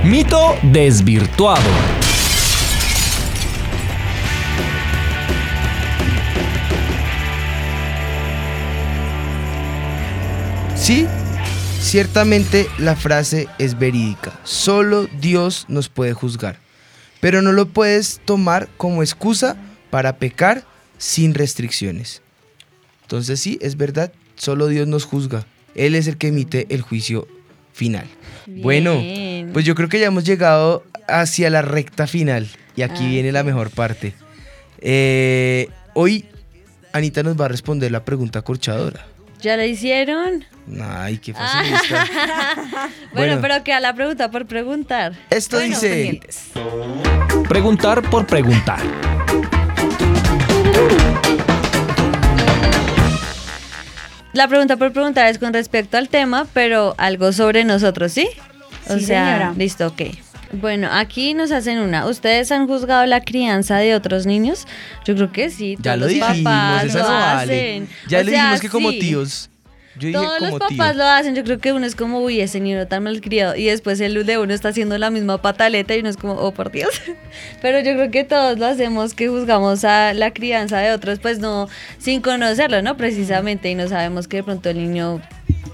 Mito desvirtuado. Sí, ciertamente la frase es verídica. Solo Dios nos puede juzgar. Pero no lo puedes tomar como excusa para pecar sin restricciones. Entonces sí, es verdad, solo Dios nos juzga. Él es el que emite el juicio final. Bueno, pues yo creo que ya hemos llegado hacia la recta final. Y aquí Ah. viene la mejor parte. Eh, hoy Anita nos va a responder la pregunta corchadora. ¿Ya la hicieron? Ay, qué facilista. *laughs* bueno, Bueno. pero queda la pregunta por preguntar. Esto Bueno, dice. pendientes. Preguntar por preguntar. La pregunta por preguntar es con respecto al tema, pero algo sobre nosotros, ¿sí? O Sí, sea, señora. listo, ok. Bueno, aquí nos hacen una. ¿Ustedes han juzgado la crianza de otros niños? Yo creo que sí. Ya todos lo dijimos, papás esa lo no vale. hacen. Ya O lo sea, dijimos que como sí. tíos. Yo dije Todos los tío. papás lo hacen, yo creo que uno es como, uy, ese niño tan malcriado, y después el de uno está haciendo la misma pataleta y uno es como, oh, por Dios. *laughs* Pero yo creo que todos lo hacemos, que juzgamos a la crianza de otros, pues no, sin conocerlo, ¿no? Precisamente, y no sabemos que de pronto el niño,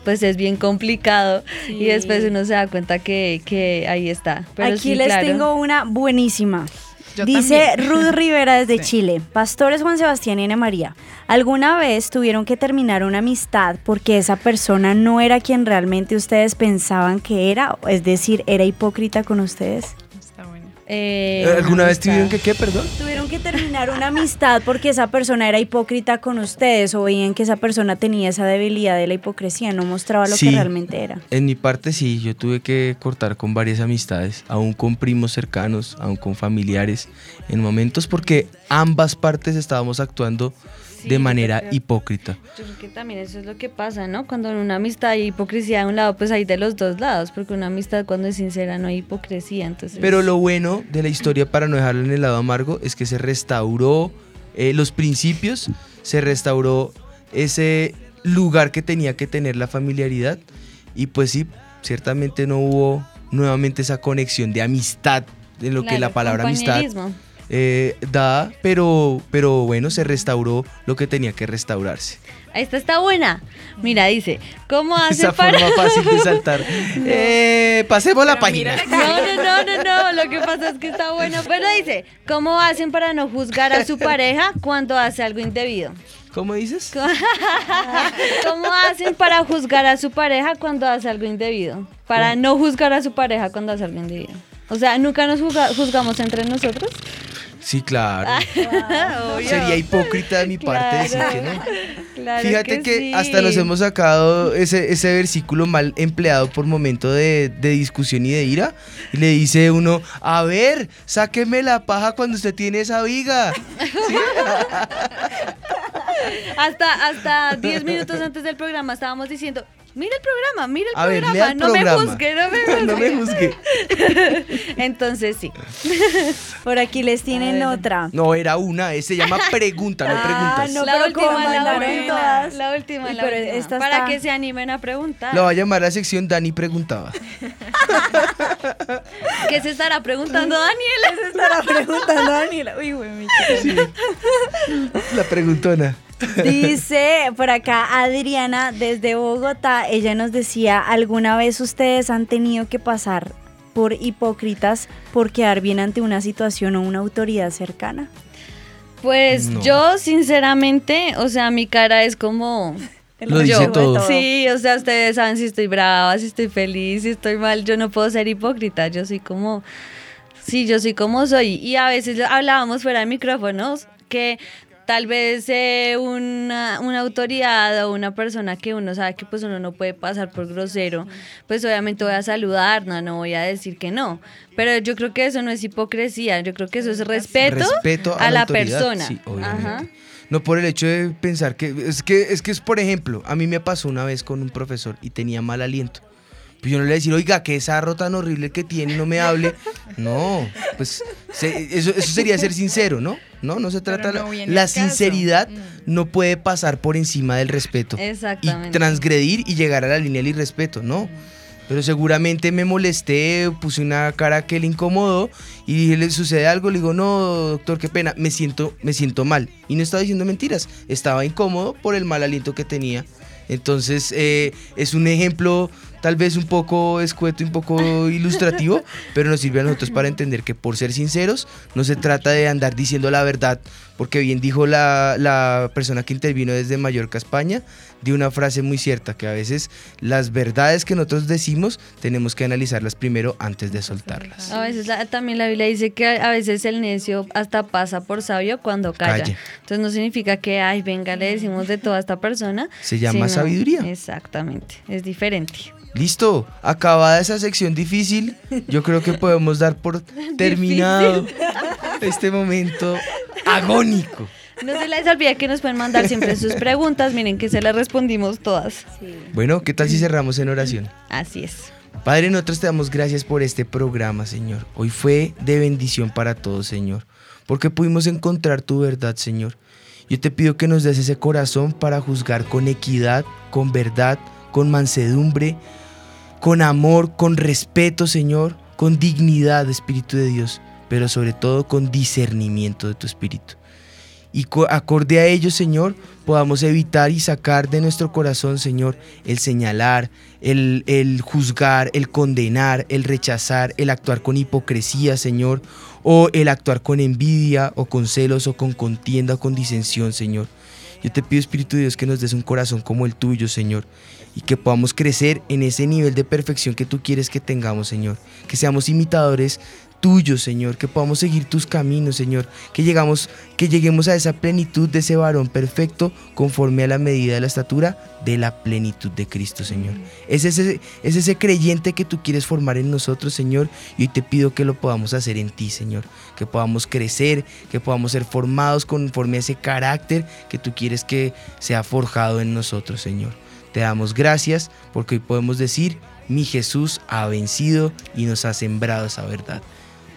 pues es bien complicado, y después uno se da cuenta que, que ahí está. Pero Aquí sí, les claro. tengo una buenísima. Yo Dice también. Ruth *laughs* Rivera desde Chile. Pastores Juan Sebastián y Ana María. ¿Alguna vez tuvieron que terminar una amistad porque esa persona no era quien realmente ustedes pensaban que era? Es decir, era hipócrita con ustedes. Eh, ¿Alguna vez tuvieron que qué, perdón? Tuvieron que terminar una amistad porque esa persona era hipócrita con ustedes o veían que esa persona tenía esa debilidad de la hipocresía, no mostraba lo Sí. que realmente era. En mi parte sí, yo tuve que cortar con varias amistades, aún con primos cercanos, aún con familiares, en momentos porque ambas partes estábamos actuando de manera hipócrita. Yo creo que también eso es lo que pasa, ¿no? Cuando en una amistad hay hipocresía de un lado, pues hay de los dos lados, porque una amistad cuando es sincera no hay hipocresía, entonces... Pero lo bueno de la historia, para no dejarlo en el lado amargo, es que se restauró eh, los principios, se restauró ese lugar que tenía que tener la familiaridad y pues sí, ciertamente no hubo nuevamente esa conexión de amistad, de lo que la palabra amistad. Eh, da, pero, pero bueno, se restauró lo que tenía que restaurarse. Esta está buena. Mira, dice, ¿cómo hace Esa para...? forma fácil de saltar. *laughs* *laughs* Eh, pasemos la página. No, no, no, no, no, lo que pasa es que está bueno. Bueno, dice, ¿cómo hacen para no juzgar a su pareja cuando hace algo indebido? ¿Cómo dices? *laughs* ¿Cómo hacen para juzgar a su pareja cuando hace algo indebido? Para no juzgar a su pareja cuando hace algo indebido. O sea, ¿nunca nos juzga- juzgamos entre nosotros? Sí, claro. *laughs* Obvio. Sería hipócrita de mi parte decir que no. Claro Fíjate que, sí. hasta nos hemos sacado ese, ese versículo mal empleado por momento de, de discusión y de ira. Y le dice uno, a ver, sáqueme la paja cuando usted tiene esa viga. *laughs* ¿Sí? Hasta, hasta 10 minutos antes del programa estábamos diciendo, mira el programa, mira el A ver, programa, lea el no programa. me juzgue, no me juzgue. *laughs* No me juzgue. *laughs* Entonces sí. *laughs* Por aquí les tienen otra. No, era una, eh, se llama pregunta, no preguntas. Ah, no, la pero última, la todas. la última, la pero última, esta para está- que se animen a preguntar. La va a llamar la sección Dani preguntaba. ¿Qué se estará preguntando Daniela? Se estará preguntando Daniela. Uy, güey, mi chica. La preguntona. Dice por acá Adriana desde Bogotá, ella nos decía, ¿alguna vez ustedes han tenido que pasar por hipócritas por quedar bien ante una situación o una autoridad cercana? Pues No. yo, sinceramente, o sea, mi cara es como. *laughs* Lo dice yo. todo. Sí, o sea, ustedes saben si estoy brava, si estoy feliz, si estoy mal. Yo no puedo ser hipócrita. Yo soy como. Sí, yo soy como soy. Y a veces hablábamos fuera de micrófonos que tal vez eh, una, una autoridad o una persona que uno sabe que pues uno no puede pasar por grosero, pues obviamente voy a saludar, no, no voy a decir que no. Pero yo creo que eso no es hipocresía, yo creo que eso es respeto, Respeto a, la, persona. sí. Ajá. No por el hecho de pensar que es que es que es por ejemplo, a mí me pasó una vez con un profesor y tenía mal aliento. Pues yo no le voy a decir, oiga, qué sarro tan horrible que tiene, no me hable. No, pues se- eso, eso sería ser sincero, ¿no? No, no se trata. no la- caso. Mm. sinceridad no puede pasar por encima del respeto. Y Exactamente. transgredir y llegar a la línea del irrespeto, no. Pero seguramente me molesté, puse una cara que le incomodó y dije, ¿le sucede algo? Le digo, no, doctor, qué pena, me siento, me siento mal. Y no estaba diciendo mentiras, estaba incómodo por el mal aliento que tenía. Entonces, eh, es un ejemplo tal vez un poco escueto y un poco ilustrativo, *laughs* pero nos sirve a nosotros para entender que por ser sinceros, no se trata de andar diciendo la verdad, porque bien dijo la, la persona que intervino desde Mallorca, España, de una frase muy cierta, que a veces las verdades que nosotros decimos tenemos que analizarlas primero antes de soltarlas. A veces la- también la Biblia dice que a veces el necio hasta pasa por sabio cuando calla. Calla. Entonces no significa que, ay, venga, le decimos de toda esta persona. Se llama sabiduría. Exactamente, es diferente. Listo, acabada esa sección difícil, yo creo que podemos dar por *laughs* terminado este momento agónico. No se les olvide que nos pueden mandar siempre sus preguntas. Miren que se las respondimos todas. Bueno, ¿qué tal si cerramos en oración? Así es. Padre, nosotros te damos gracias por este programa, Señor. Hoy fue de bendición para todos, Señor, porque pudimos encontrar tu verdad, Señor. Yo te pido que nos des ese corazón para juzgar con equidad, con verdad, con mansedumbre, con amor, con respeto, Señor, con dignidad, Espíritu de Dios, pero sobre todo con discernimiento de tu Espíritu y acorde a ello, Señor, podamos evitar y sacar de nuestro corazón, Señor, el señalar, el, el, juzgar, el condenar, el rechazar, el actuar con hipocresía, Señor, o el actuar con envidia o con celos o con contienda o con disensión, Señor. Yo te pido, Espíritu de Dios, que nos des un corazón como el tuyo, Señor, y que podamos crecer en ese nivel de perfección que tú quieres que tengamos, Señor. Que seamos imitadores tuyo, Señor, que podamos seguir tus caminos, Señor, que llegamos, que lleguemos a esa plenitud de ese varón perfecto conforme a la medida de la estatura de la plenitud de Cristo, Señor. Es ese, es ese creyente que tú quieres formar en nosotros, Señor, y hoy te pido que lo podamos hacer en ti, Señor, que podamos crecer, que podamos ser formados conforme a ese carácter que tú quieres que sea forjado en nosotros, Señor. Te damos gracias porque hoy podemos decir, mi Jesús ha vencido y nos ha sembrado esa verdad.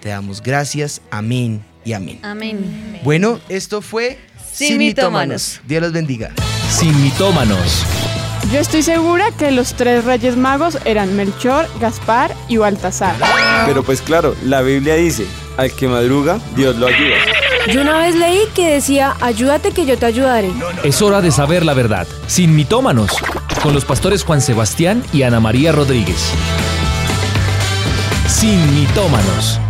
Te damos gracias. Amén y amén. Amén. Bueno, esto fue Sin, mitómanos. Dios los bendiga. Sin mitómanos. Yo estoy segura que los tres reyes magos eran Melchor, Gaspar y Baltasar. Pero pues claro, la Biblia dice, al que madruga, Dios lo ayuda. Yo una vez leí que decía, ayúdate que yo te ayudaré. Es hora de saber la verdad. Sin mitómanos. Con los pastores Juan Sebastián y Ana María Rodríguez. Sin mitómanos.